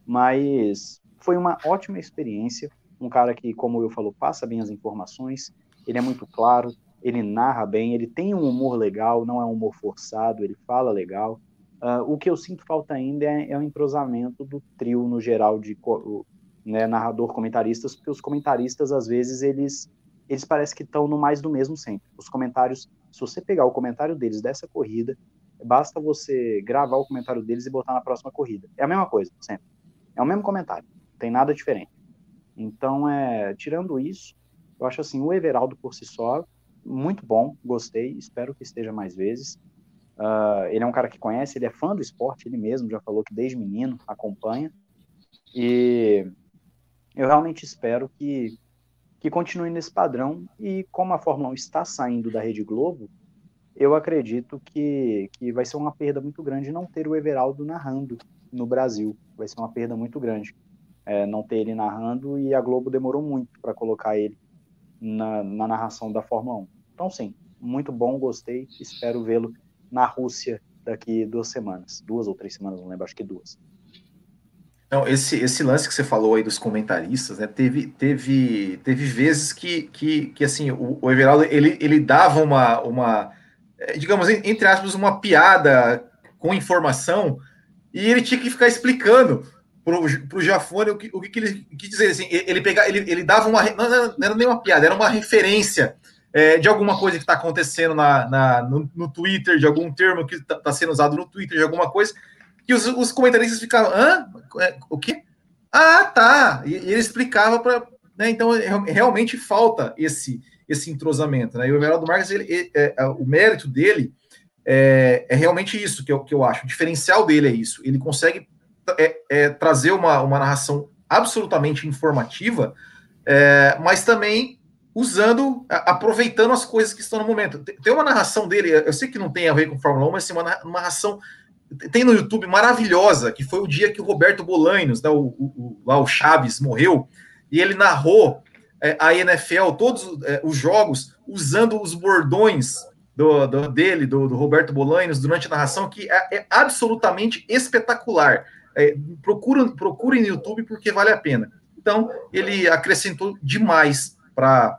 mas foi uma ótima experiência. Um cara que, como eu falo, passa bem as informações, ele é muito claro, ele narra bem, ele tem um humor legal, não é um humor forçado, ele fala legal. Uh, o que eu sinto falta ainda é, é o entrosamento do trio no geral de né, narrador comentaristas, porque os comentaristas às vezes eles eles parecem que estão no mais do mesmo sempre. Os comentários, se você pegar o comentário deles dessa corrida, basta você gravar o comentário deles e botar na próxima corrida. É a mesma coisa, sempre. É o mesmo comentário tem nada diferente. Então, é, tirando isso, eu acho assim, o Everaldo por si só, muito bom, gostei, espero que esteja mais vezes. Uh, ele é um cara que conhece, ele é fã do esporte, ele mesmo já falou que desde menino acompanha. E eu realmente espero que, que continue nesse padrão. E como a Fórmula 1 está saindo da Rede Globo, eu acredito que, que vai ser uma perda muito grande não ter o Everaldo narrando no Brasil. Vai ser uma perda muito grande é, não ter ele narrando e a Globo demorou muito para colocar ele na, na, narração da Fórmula 1. Então, sim, muito bom, gostei, espero vê-lo na Rússia daqui duas semanas, duas ou três semanas, não lembro, acho que duas. Não, esse, esse lance que você falou aí dos comentaristas, né, teve, teve, teve vezes que, que, que assim, o, o Everaldo, ele, ele dava uma, uma, é, digamos, entre aspas, uma piada com informação, e ele tinha que ficar explicando pro, pro Jafone o que, o que, ele quis dizer assim, ele pegar, ele, ele dava uma não, não, era nem uma piada, era uma referência é, de alguma coisa que está acontecendo na, na no, no, Twitter, de algum termo que está tá sendo usado no Twitter, de alguma coisa, que os, os comentaristas ficavam, hã? É, o quê? Ah, tá! E, e ele explicava para. Né, então, realmente falta esse esse entrosamento. Né? E o Everaldo Marques, ele, ele, é, é, o mérito dele é, é, realmente isso que eu, que eu acho. O diferencial dele é isso. Ele consegue é, é trazer uma, uma narração absolutamente informativa, mas também usando, aproveitando as coisas que estão no momento. Tem uma narração dele, eu sei que não tem a ver com Fórmula 1, mas tem uma narração tem no YouTube maravilhosa, que foi o dia que o Roberto Bolanhos, né, o, o, lá o Chaves, morreu, e ele narrou é, a NFL, todos é, os jogos, usando os bordões do, do dele, do, do, Roberto Bolanhos, durante a narração, que é, é absolutamente espetacular. É, procurem, procurem no YouTube porque vale a pena. Então, ele acrescentou demais para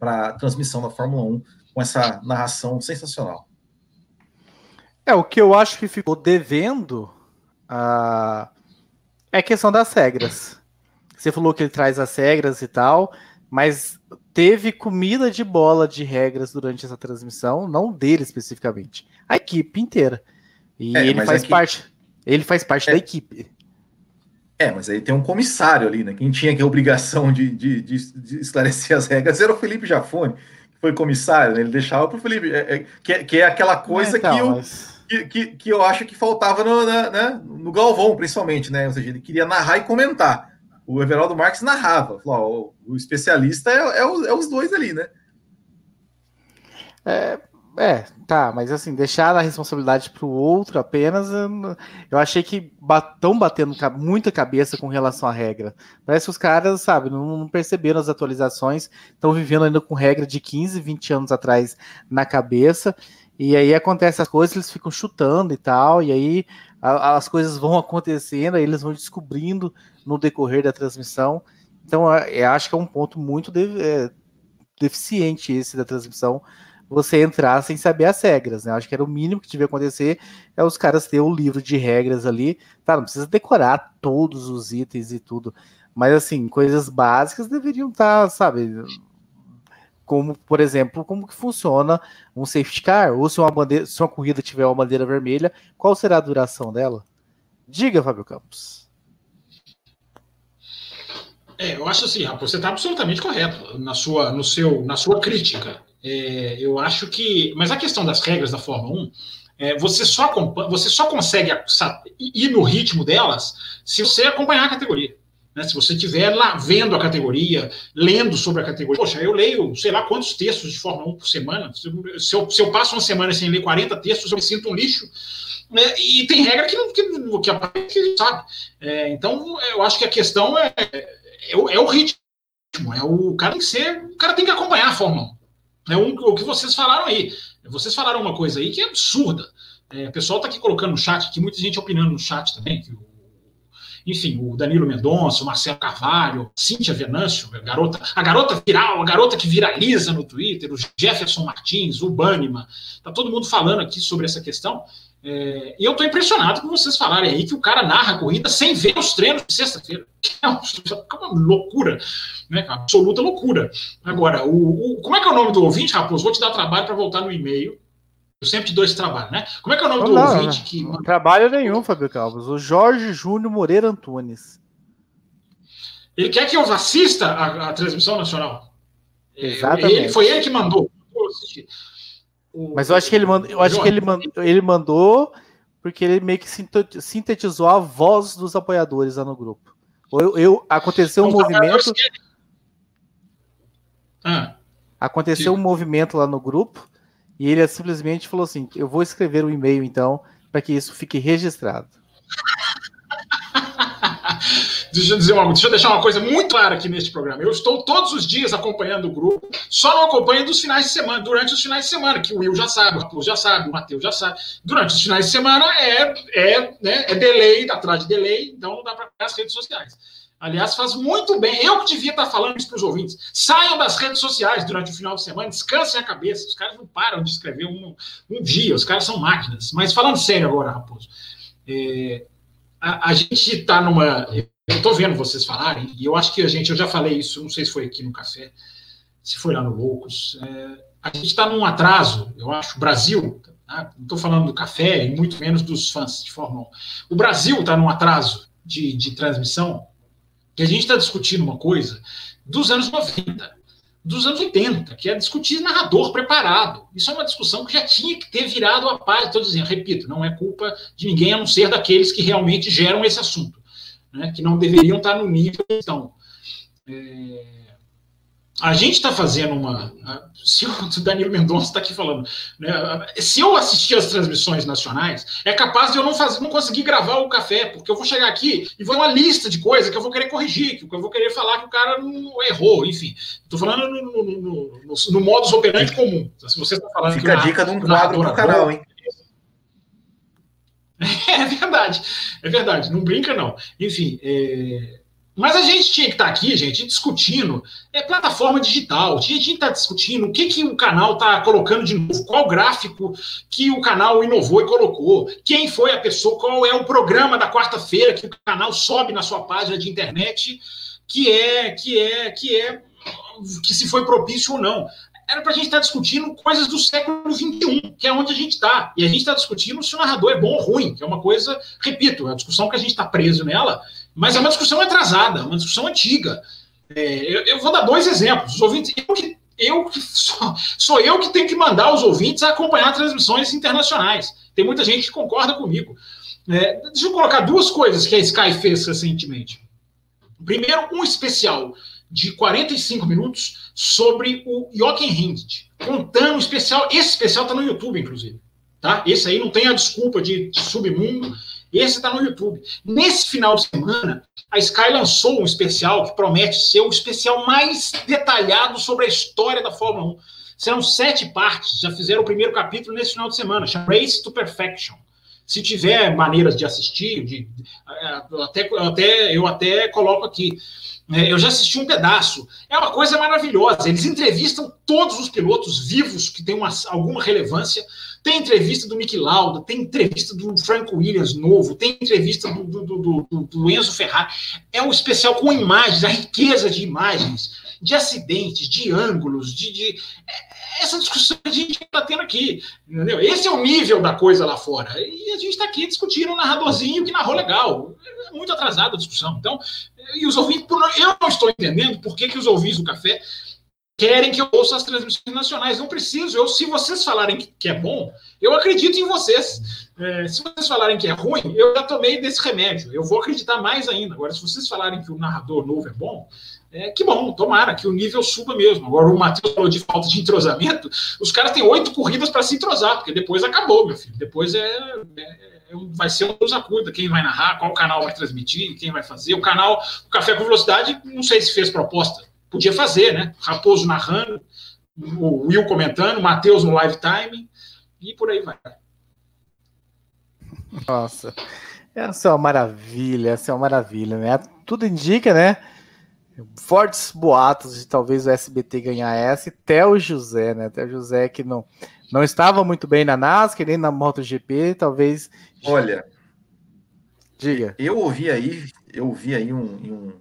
a transmissão da Fórmula 1 com essa narração sensacional. É, o que eu acho que ficou devendo uh, é a questão das regras. Você falou que ele traz as regras e tal, mas teve comida de bola de regras durante essa transmissão, não dele especificamente, a equipe inteira. E é, ele faz parte. Ele faz parte é, da equipe. É, mas aí tem um comissário ali, né? Quem tinha que a obrigação de, de, de, esclarecer as regras era o Felipe Jafone, que foi comissário, né? Ele deixava para o Felipe, é, é, que, é, que, é aquela coisa então, que, eu, mas... que, que, que, eu acho que faltava no, né, no Galvão, principalmente, né? Ou seja, ele queria narrar e comentar. O Everaldo Marques narrava. Falou, ó, o especialista é, é, é os dois ali, né? É, é, tá, mas assim, deixar a responsabilidade para o outro apenas, eu achei que estão batendo muita cabeça com relação à regra. Parece que os caras, sabe, não, perceberam as atualizações, estão vivendo ainda com regra de 15, 20 anos atrás na cabeça, e aí acontece as coisas, eles ficam chutando e tal, e aí a, as coisas vão acontecendo, aí eles vão descobrindo no decorrer da transmissão. Então, eu acho que é um ponto muito de, é, deficiente esse da transmissão você entrar sem saber as regras, né? Acho que era o mínimo que devia acontecer é os caras ter o livro de regras ali. Tá, não precisa decorar todos os itens e tudo, mas assim, coisas básicas deveriam estar, tá, sabe? Como, por exemplo, como que funciona um safety car, ou se uma, bandeira, se uma corrida tiver uma bandeira vermelha, qual será a duração dela? Diga, Fábio Campos. É, eu acho assim, Rapo, você está absolutamente correto na sua, no seu, na sua crítica. É, eu acho que. Mas a questão das regras da Fórmula 1, é, você, só você só consegue ir no ritmo delas se você acompanhar a categoria. Né? Se você estiver lá vendo a categoria, lendo sobre a categoria. Poxa, eu leio sei lá quantos textos de Fórmula 1 por semana. Se eu, se eu passo uma semana sem ler 40 textos, eu me sinto um lixo. Né? E tem regra que, que, que aparece, sabe? É, então, eu acho que a questão é, é, o, é o ritmo. É o cara tem que ser, o cara tem que acompanhar a Fórmula 1. É um, o que vocês falaram aí. Vocês falaram uma coisa aí que é absurda. É, o pessoal está aqui colocando no chat, que muita gente opinando no chat também, que o, enfim, o Danilo Mendonça, o Marcelo Carvalho, Cíntia Venâncio, a garota, a garota viral, a garota que viraliza no Twitter, o Jefferson Martins, o Banima, tá todo mundo falando aqui sobre essa questão. É, e eu estou impressionado com vocês falarem aí que o cara narra a corrida sem ver os treinos de sexta-feira. É uma, é loucura, né? Uma absoluta loucura. Agora, o, o, como é que é o nome do ouvinte, Raposo? Vou te dar trabalho para voltar no e-mail. Eu sempre te dou esse trabalho, né? Como é que é o nome não, do não, ouvinte? Não, que... não trabalho nenhum, Fabio Calvas. O Jorge Júnior Moreira Antunes. Ele quer que eu assista a, a transmissão nacional. Exatamente. Ele, foi ele que mandou. Mas eu acho que ele mandou, eu acho que ele mandou, ele mandou porque ele meio que sintetizou a voz dos apoiadores lá no grupo. Eu, eu aconteceu um movimento. Ah, aconteceu sim. um movimento lá no grupo e ele simplesmente falou assim: eu vou escrever um e-mail então para que isso fique registrado. Deixa eu, dizer uma, deixa eu deixar uma coisa muito clara aqui neste programa. Eu estou todos os dias acompanhando o grupo, só não acompanho dos finais de semana, durante os finais de semana, que o Will já sabe, o Raposo já sabe, o Matheus já sabe. Durante os finais de semana é, é, né, é delay, atrás de delay, então não dá para as redes sociais. Aliás, faz muito bem. Eu que devia estar falando isso para os ouvintes. Saiam das redes sociais durante o final de semana, descansem a cabeça. Os caras não param de escrever um, um dia, os caras são máquinas. Mas falando sério agora, Raposo, é, a, a gente está numa eu estou vendo vocês falarem, e eu acho que a gente, eu já falei isso, não sei se foi aqui no café, se foi lá no Loucos, é, a gente está num atraso, eu acho, o Brasil, tá? não estou falando do café e muito menos dos fãs de Fórmula 1. O Brasil está num atraso de, de transmissão, que a gente está discutindo uma coisa dos anos 90, dos anos 80, que é discutir narrador preparado. Isso é uma discussão que já tinha que ter virado a paz. Estou dizendo, repito, não é culpa de ninguém a não ser daqueles que realmente geram esse assunto né, que não deveriam estar no nível que estão. É, a gente está fazendo uma. Se o Danilo Mendonça está aqui falando, né, se eu assistir as transmissões nacionais, é capaz de eu não, fazer, não conseguir gravar o café, porque eu vou chegar aqui e vou ter uma lista de coisas que eu vou querer corrigir, que eu vou querer falar que o cara não errou, enfim. Estou falando no, no, no, no, modus operandi comum. Se você está falando Fica a dica de um quadro no canal, hein? É verdade, é verdade, não brinca não. Enfim, é... mas a gente tinha que estar tá aqui, gente, discutindo é, plataforma digital, a gente tinha que estar tá discutindo o que, que o canal está colocando de novo, qual gráfico que o canal inovou e colocou, quem foi a pessoa, qual é o programa da quarta-feira que o canal sobe na sua página de internet, que é, que é, que é, que se foi propício ou não era para a gente estar tá discutindo coisas do século XXI, que é onde a gente está. E a gente está discutindo se o narrador é bom ou ruim, que é uma coisa, repito, é a discussão que a gente está preso nela, Mas é uma discussão atrasada, uma discussão antiga. É, eu, eu, vou dar dois exemplos. Os ouvintes, eu que, eu que sou, sou eu que tenho que mandar os ouvintes a acompanhar transmissões internacionais. Tem muita gente que concorda comigo. É, deixa eu colocar duas coisas que a Sky fez recentemente. Primeiro, um especial de 45 minutos sobre o Jochen Rindt, contando um especial. Esse especial está no YouTube, inclusive. Tá? Esse aí não tem a desculpa de, de submundo. Esse está no YouTube. Nesse final de semana, a Sky lançou um especial que promete ser o especial mais detalhado sobre a história da Fórmula 1. Serão sete partes, já fizeram o primeiro capítulo nesse final de semana, chama Race to Perfection. Se tiver maneiras de assistir, de, eu, até, até, eu até coloco aqui. É, eu já assisti um pedaço. É uma coisa maravilhosa. Eles entrevistam todos os pilotos vivos que têm uma, alguma relevância. Tem entrevista do Mick Lauda, tem entrevista do Frank Williams novo, tem entrevista do, do, do, do Enzo Ferrari. É um especial com imagens, a riqueza de imagens, de acidentes, de ângulos, de, de essa discussão a gente está tendo aqui. Entendeu? Esse é o nível da coisa lá fora. E a gente está aqui discutindo um narradorzinho que narrou legal. É muito atrasada a discussão. Então, e os ouvintes, eu não estou entendendo por que, que os ouvintes do café querem que eu ouça as transmissões nacionais. Não preciso. Eu, se vocês falarem que é bom, eu acredito em vocês. É, se vocês falarem que é ruim, eu já tomei desse remédio. Eu vou acreditar mais ainda. Agora, se vocês falarem que o narrador novo é bom, é, que bom, tomara que o nível suba mesmo. Agora, o Matheus falou de falta de entrosamento. Os caras têm oito corridas para se entrosar, porque depois acabou, meu filho. Depois é, é, é vai ser um dos acuda, quem vai narrar, qual canal vai transmitir, quem vai fazer. O canal, o Café com Velocidade, não sei se fez proposta. Podia fazer, né? Raposo narrando, o Will comentando, o Matheus no live time, e por aí vai. Nossa, essa é uma maravilha, essa é uma maravilha, né? Tudo indica, né? Fortes boatos de talvez o SBT ganhar essa, e até o José, né? Até o José que não, não estava muito bem na NASCAR, nem na MotoGP, talvez. Olha, diga. Eu ouvi aí, eu ouvi aí um, um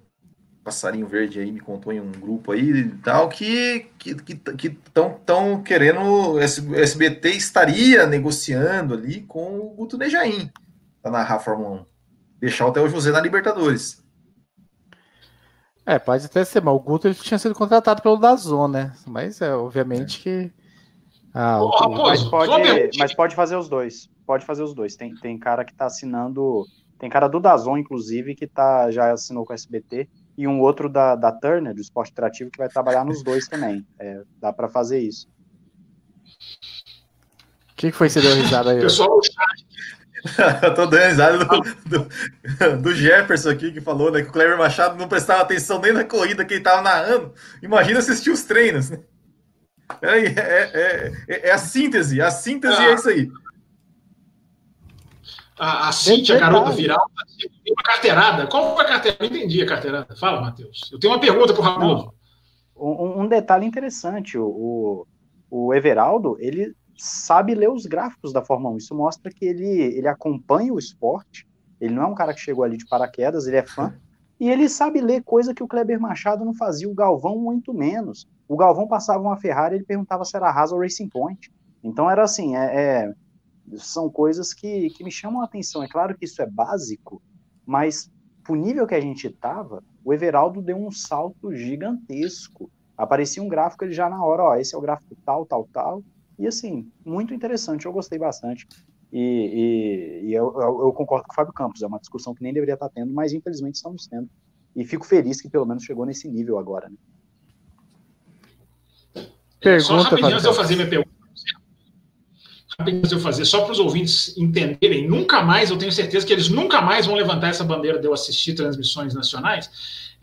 passarinho verde aí me contou em um grupo aí e tal que que que estão tão querendo o SBT estaria negociando ali com o Guto Nejaim para narrar a Fórmula 1. Deixar o José na Libertadores. É, pode até ser, mas o Guto ele tinha sido contratado pelo Dazon, né? Mas é, obviamente que. Ah, o... mas, pode, mas pode fazer os dois. Pode fazer os dois. Tem, tem cara que tá assinando. Tem cara do Dazon, inclusive, que tá, já assinou com o SBT. E um outro da, da Turner, do esporte interativo, que vai trabalhar nos dois também. É, dá para fazer isso. O que, que foi que você deu risada aí? Pessoal, o chat eu tô dando risada do, do, do, Jefferson aqui, que falou né, que o Cleber Machado não prestava atenção nem na corrida que ele tava narrando. Imagina assistir os treinos. Né? É, é, é, é, a síntese, a síntese ah, é isso aí. A, a Cintia, garota viral, tem uma carteirada. Qual foi a carteirada? Não entendi a carteirada. Fala, Matheus. Eu tenho uma pergunta para o Raposo. Um, um, detalhe interessante: o, o Everaldo, ele sabe ler os gráficos da Fórmula 1. Isso mostra que ele, ele acompanha o esporte, ele não é um cara que chegou ali de paraquedas, ele é fã, e ele sabe ler coisa que o Kleber Machado não fazia, o Galvão muito menos. O Galvão passava uma Ferrari, ele perguntava se era Haas ou Racing Point. Então era assim, é, é, são coisas que, que me chamam a atenção. É claro que isso é básico, mas pro nível que a gente estava, o Everaldo deu um salto gigantesco. Aparecia um gráfico ele já na hora, ó, esse é o gráfico tal, tal, tal, e assim, muito interessante, eu gostei bastante. E, e, e eu, eu, eu, concordo com o Fábio Campos, é uma discussão que nem deveria estar tendo, mas infelizmente estamos tendo. E fico feliz que pelo menos chegou nesse nível agora. Né? Pergunta, só rapidinho antes de eu fazer minha pergunta. Rapidinho antes de eu fazer, só para os ouvintes entenderem, nunca mais, eu tenho certeza que eles nunca mais vão levantar essa bandeira de eu assistir transmissões nacionais.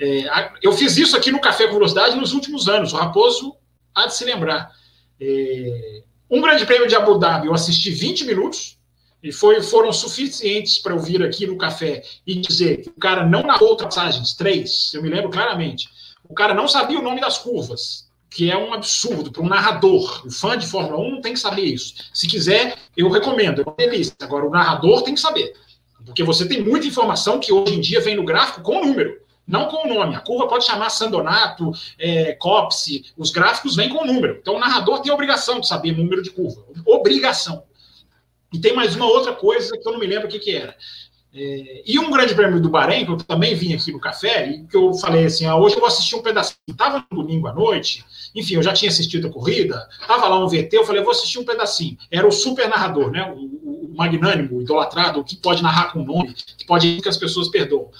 É, eu fiz isso aqui no Café com Velocidade nos últimos anos, o Raposo há de se lembrar. É, um grande prêmio de Abu Dhabi, eu assisti 20 minutos, e foi, foram suficientes para eu vir aqui no café e dizer que o cara não narrou passagens, três, eu me lembro claramente. O cara não sabia o nome das curvas, que é um absurdo para um narrador. O fã de Fórmula 1 tem que saber isso. Se quiser, eu recomendo, é uma delícia. Agora, o narrador tem que saber. Porque você tem muita informação que hoje em dia vem no gráfico com o número não com o nome. A curva pode chamar Sandonato, é, Copse, os gráficos vêm com o número. Então o narrador tem a obrigação de saber o número de curva. Obrigação. E tem mais uma outra coisa que eu não me lembro o que, que era. É, e um grande prêmio do Bahrein, que eu também vim aqui no café, e que eu falei assim: ah, hoje eu vou assistir um pedacinho. Estava no domingo à noite, enfim, eu já tinha assistido a corrida, estava lá um VT, eu falei: vou assistir um pedacinho. Era o super narrador, né? O, o magnânimo, o idolatrado, que pode narrar com nome, que pode que as pessoas perdoam.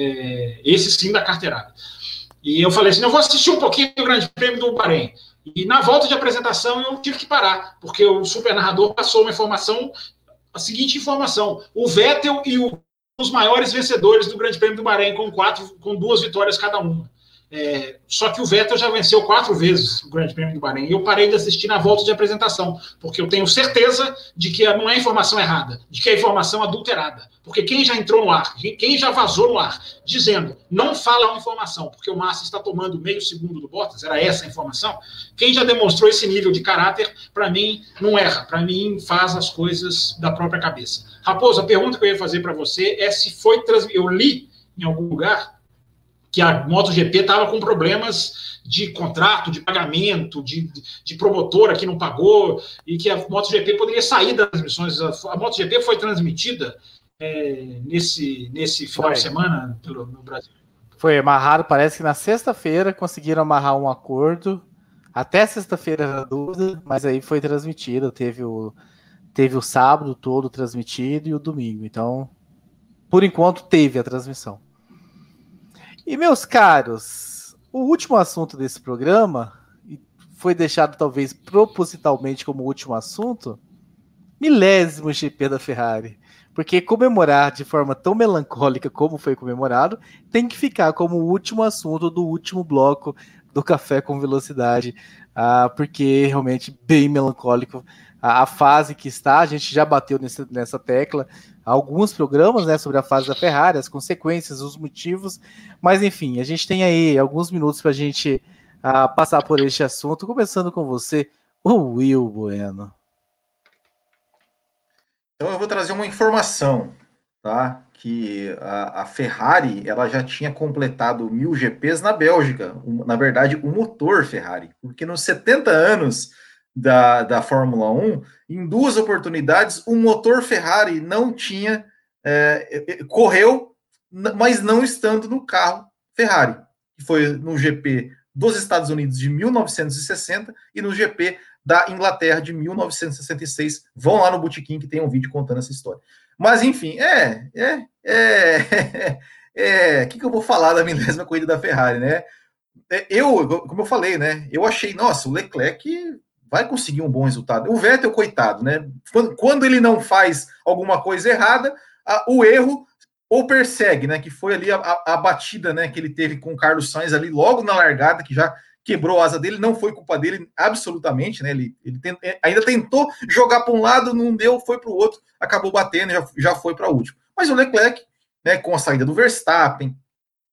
É, esse sim da carteirada. E eu falei assim: eu vou assistir um pouquinho do grande prêmio do Bahrein. E na volta de apresentação eu tive que parar, porque o super narrador passou uma informação a seguinte informação: o Vettel e o, os maiores vencedores do Grande Prêmio do Bahrein com quatro, com duas vitórias cada uma. É, só que o Vettel já venceu quatro vezes o Grande Prêmio do Bahrein. E eu parei de assistir na volta de apresentação, porque eu tenho certeza de que não é informação errada, de que é informação adulterada. Porque quem já entrou no ar, quem já vazou no ar, dizendo não fala uma informação, porque o Massa está tomando meio segundo do Bottas, era essa a informação, quem já demonstrou esse nível de caráter, para mim, não erra, para mim, faz as coisas da própria cabeça. Raposo, a pergunta que eu ia fazer para você é se foi. Eu li em algum lugar que a MotoGP estava com problemas de contrato, de pagamento, de, de promotora que não pagou, e que a MotoGP poderia sair das transmissões. A, MotoGP foi transmitida é, nesse, nesse final foi. de semana pelo, no Brasil. Foi amarrado, parece que na sexta-feira conseguiram amarrar um acordo. Até sexta-feira era dúvida, mas aí foi transmitido. Teve o, teve o sábado todo transmitido e o domingo. Então, por enquanto, teve a transmissão. E meus caros, o último assunto desse programa foi deixado talvez propositalmente como último assunto, milésimo GP da Ferrari. Porque comemorar de forma tão melancólica como foi comemorado tem que ficar como o último assunto do último bloco do Café com Velocidade, ah, porque realmente bem melancólico a, a, fase que está. A gente já bateu nessa, nessa tecla alguns programas né, sobre a fase da Ferrari, as consequências, os motivos, mas enfim, a gente tem aí alguns minutos para a gente uh, passar por este assunto, começando com você, o Will Bueno. Então eu vou trazer uma informação, tá? Que a, a Ferrari ela já tinha completado mil GPs na Bélgica, um, na verdade o motor Ferrari, porque nos 70 anos da, da Fórmula 1, em duas oportunidades, o motor Ferrari não tinha, é, é, correu, mas não estando no carro Ferrari, que foi no GP dos Estados Unidos de 1960 e no GP da Inglaterra de 1966. Vão lá no Botequim que tem um vídeo contando essa história. Mas, enfim, é. É. É. é, que, que eu vou falar da milésima corrida da Ferrari, né? É, eu, como eu falei, né? Eu achei, nossa, o Leclerc vai conseguir um bom resultado. O Vettel, coitado, né? Quando, ele não faz alguma coisa errada, a, o erro ou persegue, né? Que foi ali a, a, a, batida, né? Que ele teve com o Carlos Sainz ali logo na largada, que já quebrou a asa dele, não foi culpa dele, absolutamente, né? Ele, ele tent, é, ainda tentou jogar para um lado, não deu, foi para o outro, acabou batendo, já, já foi para o último. Mas o Leclerc, né? Com a saída do Verstappen,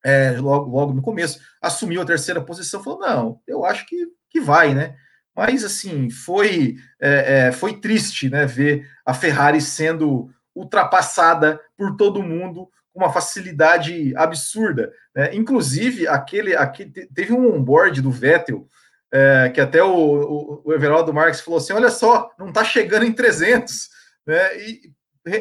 é, logo, logo no começo, assumiu a terceira posição, falou: não, eu acho que, que vai, né? Mas, assim, foi, é, é, foi triste né, ver a Ferrari sendo ultrapassada por todo mundo com uma facilidade absurda. Né? Inclusive, aquele, aquele, teve um onboard do Vettel é, que até o, o, o, Everaldo Marques falou assim: olha só, não está chegando em 300. Né? E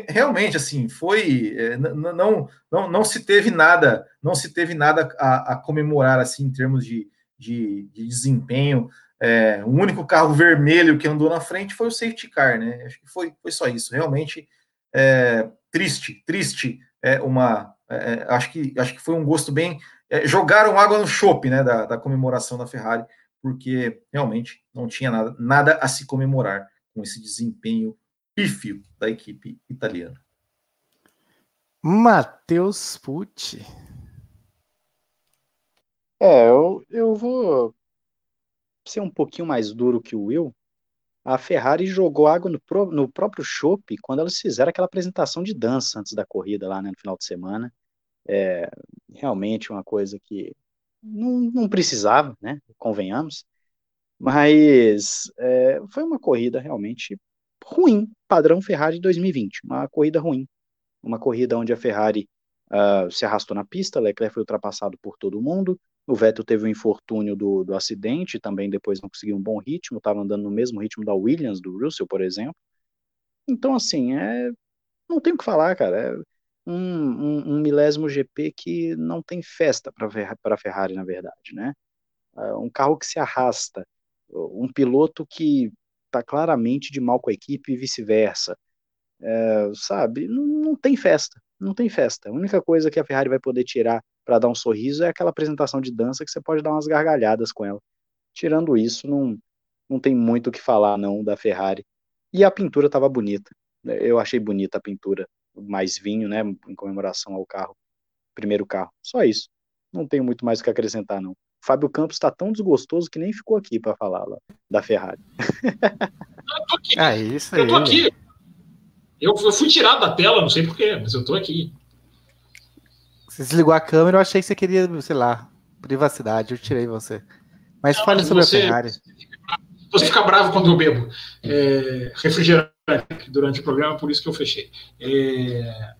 realmente, assim, foi. É, não, não, não se teve nada, não se teve nada a, a comemorar assim em termos de, de, de desempenho. É, o único carro vermelho que andou na frente foi o safety car, né? Acho que foi, foi só isso. Realmente é, triste, triste. É uma, é, é, acho que acho que foi um gosto bem. É, jogaram água no chope, né? Da, da, comemoração da Ferrari, porque realmente não tinha nada, nada a se comemorar com esse desempenho pífio da equipe italiana. Matheus Pucci. É, eu, eu vou ser um pouquinho mais duro que o Will, a Ferrari jogou água no, pro, no próprio chope quando elas fizeram aquela apresentação de dança antes da corrida lá né, no final de semana. É realmente uma coisa que não, não precisava, né? Convenhamos. Mas é, foi uma corrida realmente ruim, padrão Ferrari 2020. Uma corrida ruim. Uma corrida onde a Ferrari uh, se arrastou na pista, Leclerc foi ultrapassado por todo mundo, o Vettel teve o um infortúnio do, do acidente, também depois não conseguiu um bom ritmo, estava andando no mesmo ritmo da Williams, do Russell, por exemplo. Então, assim, é, não tem o que falar, cara. um, um, um milésimo GP que não tem festa para a Ferrari, na verdade, né? É um carro que se arrasta, um piloto que está claramente de mal com a equipe e vice-versa. É, sabe, não, não, tem festa, não tem festa. A única coisa que a Ferrari vai poder tirar para dar um sorriso é aquela apresentação de dança que você pode dar umas gargalhadas com ela. Tirando isso, não, não tem muito o que falar não da Ferrari. E a pintura estava bonita. Eu achei bonita a pintura, mais vinho, né, em comemoração ao carro, primeiro carro. Só isso. Não tenho muito mais o que acrescentar não. Fábio Campos está tão desgostoso que nem ficou aqui para falar lá, da Ferrari. Eu tô aqui. Ah, isso aí. Eu tô aqui. Eu, eu fui tirado da tela, não sei porquê, mas eu tô aqui. Você desligou a câmera, eu achei que você queria, sei lá, privacidade, eu tirei você. Mas não, fale mas sobre você, a Ferrari. Você fica bravo quando eu bebo é, refrigerante durante o programa, por isso que eu fechei. É,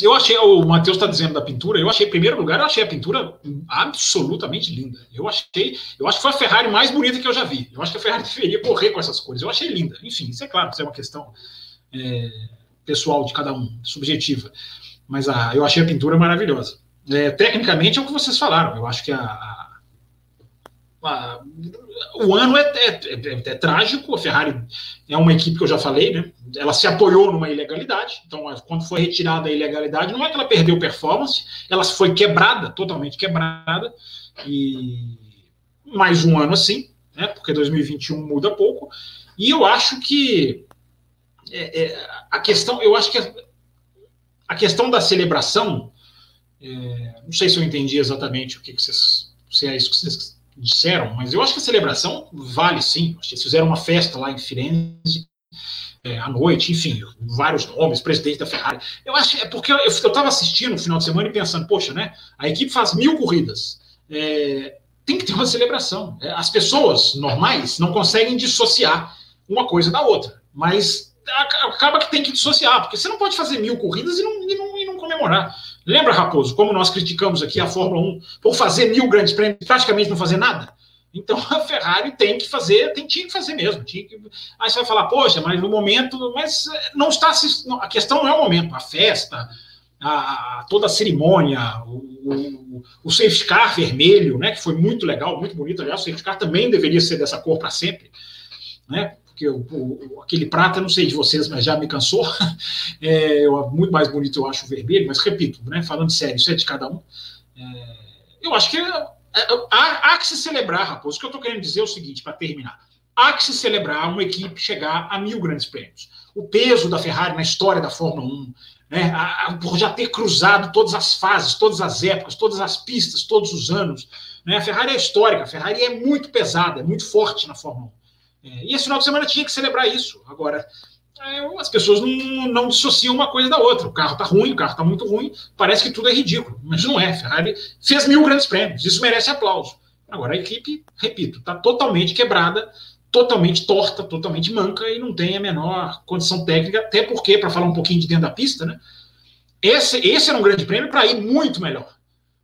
eu achei, o Matheus está dizendo da pintura, eu achei, em primeiro lugar, eu achei a pintura absolutamente linda. Eu achei, eu acho que foi a Ferrari mais bonita que eu já vi. Eu acho que a Ferrari deveria correr com essas cores. Eu achei linda. Enfim, isso é claro, isso é uma questão é, pessoal de cada um, subjetiva. Mas a, eu achei a pintura maravilhosa. É, tecnicamente é o que vocês falaram. Eu acho que a, a, a o ano é, é, é, é, trágico. A Ferrari é uma equipe que eu já falei, né? Ela se apoiou numa ilegalidade. Então, quando foi retirada a ilegalidade, não é que ela perdeu performance, ela foi quebrada, totalmente quebrada. E mais um ano assim, né? Porque 2021 muda pouco. E eu acho que é, é, a questão, eu acho que a, questão da celebração, é, não sei se eu entendi exatamente o que, que vocês, se é isso que vocês disseram, mas eu acho que a celebração vale sim. Acho que eles fizeram uma festa lá em Firenze é, à noite, enfim, vários nomes, presidente da Ferrari. Eu acho é porque eu estava assistindo no final de semana e pensando, poxa, né? A equipe faz mil corridas. É, tem que ter uma celebração. É, as pessoas normais não conseguem dissociar uma coisa da outra, mas acaba que tem que dissociar, porque você não pode fazer mil corridas e não, e não, e não comemorar. Lembra, Raposo, como nós criticamos aqui a Fórmula 1 por fazer mil grandes prêmios e praticamente não fazer nada? Então a Ferrari tem que fazer, tem, tinha que fazer mesmo. Tinha que... Aí você vai falar, poxa, mas no momento. Mas não está. A questão não é o momento, a festa, a, toda a cerimônia, o, o, o safety car vermelho, né, que foi muito legal, muito bonito. Aliás, o safety car também deveria ser dessa cor para sempre. Né? Porque o, o, aquele prata, não sei de vocês, mas já me cansou. É, eu, muito mais bonito eu acho o vermelho, mas repito, né, falando sério, isso é de cada um. É, eu acho que é, é, há, há, que se celebrar, Raposo. O que eu estou querendo dizer é o seguinte, para terminar. Há que se celebrar uma equipe chegar a mil grandes prêmios. O peso da Ferrari na história da Fórmula 1, né, a, a, por já ter cruzado todas as fases, todas as épocas, todas as pistas, todos os anos. Né, a Ferrari é histórica, a Ferrari é muito pesada, é muito forte na Fórmula 1. É, e esse final de semana tinha que celebrar isso. Agora, é, as pessoas não, não dissociam uma coisa da outra. O carro está ruim, o carro está muito ruim, parece que tudo é ridículo. Mas não é. Ferrari fez mil grandes prêmios, isso merece aplauso. Agora, a equipe, repito, está totalmente quebrada, totalmente torta, totalmente manca e não tem a menor condição técnica, até porque, para falar um pouquinho de dentro da pista, né? Esse, esse era um grande prêmio para ir muito melhor.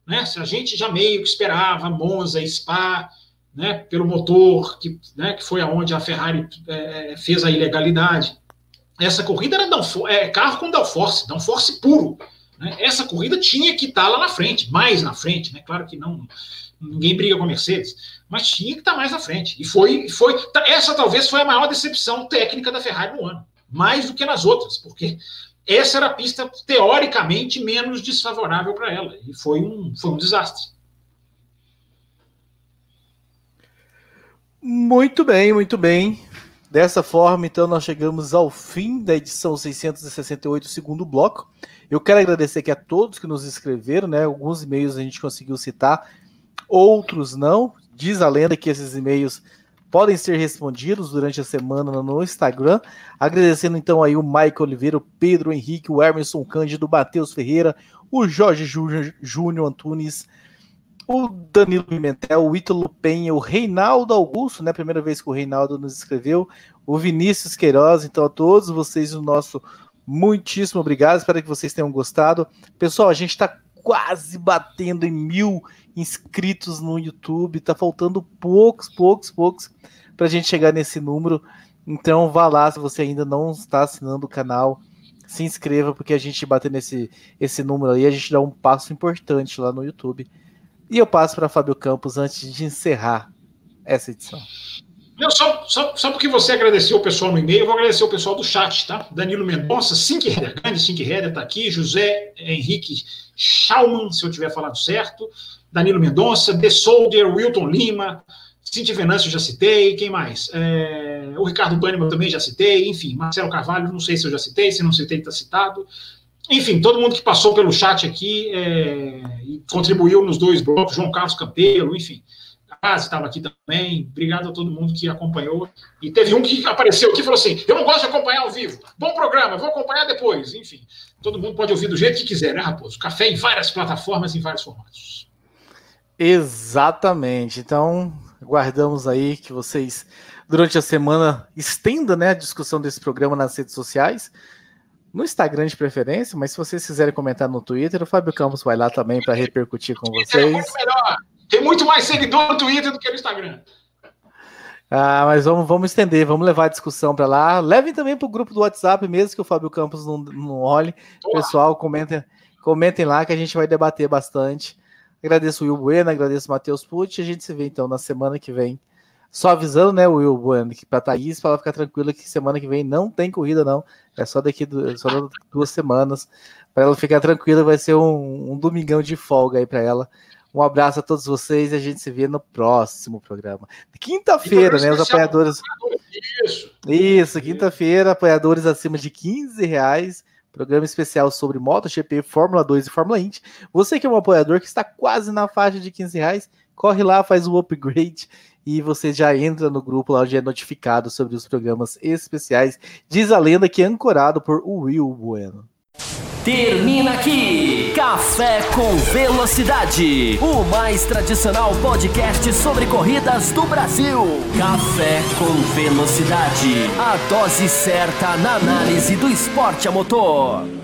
Né? Se a gente já meio que esperava Monza, Spa, né, pelo motor, que, né, que foi aonde a Ferrari é, fez a ilegalidade. Essa corrida era downforce, é, carro com downforce, downforce puro. Né? Essa corrida tinha que estar tá lá na frente, mais na frente. Né? Claro que não, ninguém briga com a Mercedes, mas tinha que estar tá mais na frente. E foi, foi essa talvez foi a maior decepção técnica da Ferrari no ano, mais do que nas outras, porque essa era a pista teoricamente menos desfavorável para ela. E foi um, foi um desastre. Muito bem, muito bem. Dessa forma, então, nós chegamos ao fim da edição 668, segundo bloco. Eu quero agradecer aqui a todos que nos escreveram, né? Alguns e-mails a gente conseguiu citar, outros não. Diz a lenda que esses e-mails podem ser respondidos durante a semana no Instagram. Agradecendo então aí o Michael Oliveira, o Pedro Henrique, o Emerson Cândido, o Matheus Ferreira, o Jorge Júnior Antunes, o Danilo Pimentel, o Ítalo Penha, o Reinaldo Augusto, né? Primeira vez que o Reinaldo nos escreveu, o Vinícius Queiroz, então a todos vocês o nosso muitíssimo obrigado, espero que vocês tenham gostado. Pessoal, a gente está quase batendo em mil inscritos no YouTube, tá faltando poucos, poucos, poucos para a gente chegar nesse número. Então vá lá se você ainda não está assinando o canal, se inscreva, porque a gente bater nesse esse número aí, a gente dá um passo importante lá no YouTube. E eu passo para Fábio Campos antes de encerrar essa edição. Não, só, só, só porque você agradeceu o pessoal no e-mail, eu vou agradecer o pessoal do chat, tá? Danilo Mendonça, Sink Header, grande Sink Header tá aqui, José Henrique Schaumann, se eu tiver falado certo, Danilo Mendonça, The Soldier, Wilton Lima, Cintia Venâncio já citei, quem mais? É, o Ricardo Banniman também já citei, enfim, Marcelo Carvalho, não sei se eu já citei, se não citei, está citado. Enfim, todo mundo que passou pelo chat aqui é, e contribuiu nos dois blocos, João Carlos Campelo, enfim. Casa estava aqui também. Obrigado a todo mundo que acompanhou. E teve um que apareceu aqui e falou assim: Eu não gosto de acompanhar ao vivo. Bom programa, vou acompanhar depois. Enfim, todo mundo pode ouvir do jeito que quiser, né, Raposo? Café em várias plataformas, em vários formatos. Exatamente. Então, guardamos aí que vocês, durante a semana, estendam né, a discussão desse programa nas redes sociais. No Instagram de preferência, mas se vocês quiserem comentar no Twitter, o Fábio Campos vai lá também para repercutir com vocês. É muito melhor. Tem muito mais seguidor no Twitter do que no Instagram. Ah, mas vamos, vamos estender, vamos levar a discussão para lá. Levem também para o grupo do WhatsApp, mesmo que o Fábio Campos não, não olhe. Olá. Pessoal, comentem, comentem lá que a gente vai debater bastante. Agradeço o Will Bueno, agradeço o Matheus Pucci. A gente se vê então na semana que vem. Só avisando, né, Will Bueno, que para Thaís, para ela ficar tranquila que semana que vem não tem corrida, não. É só daqui só duas semanas. Para ela ficar tranquila, vai ser um, um domingão de folga aí para ela. Um abraço a todos vocês e a gente se vê no próximo programa. Quinta-feira, né? Os apoiadores. Isso, Isso quinta-feira, apoiadores acima de 15 reais. Programa especial sobre MotoGP, Fórmula 2 e Fórmula Indy. Você que é um apoiador que está quase na faixa de 15 reais, corre lá, faz o upgrade e você já entra no grupo lá onde é notificado sobre os programas especiais. Diz a lenda que é ancorado por Will Bueno. Termina aqui Café com Velocidade, o mais tradicional podcast sobre corridas do Brasil. Café com Velocidade, a dose certa na análise do esporte a motor.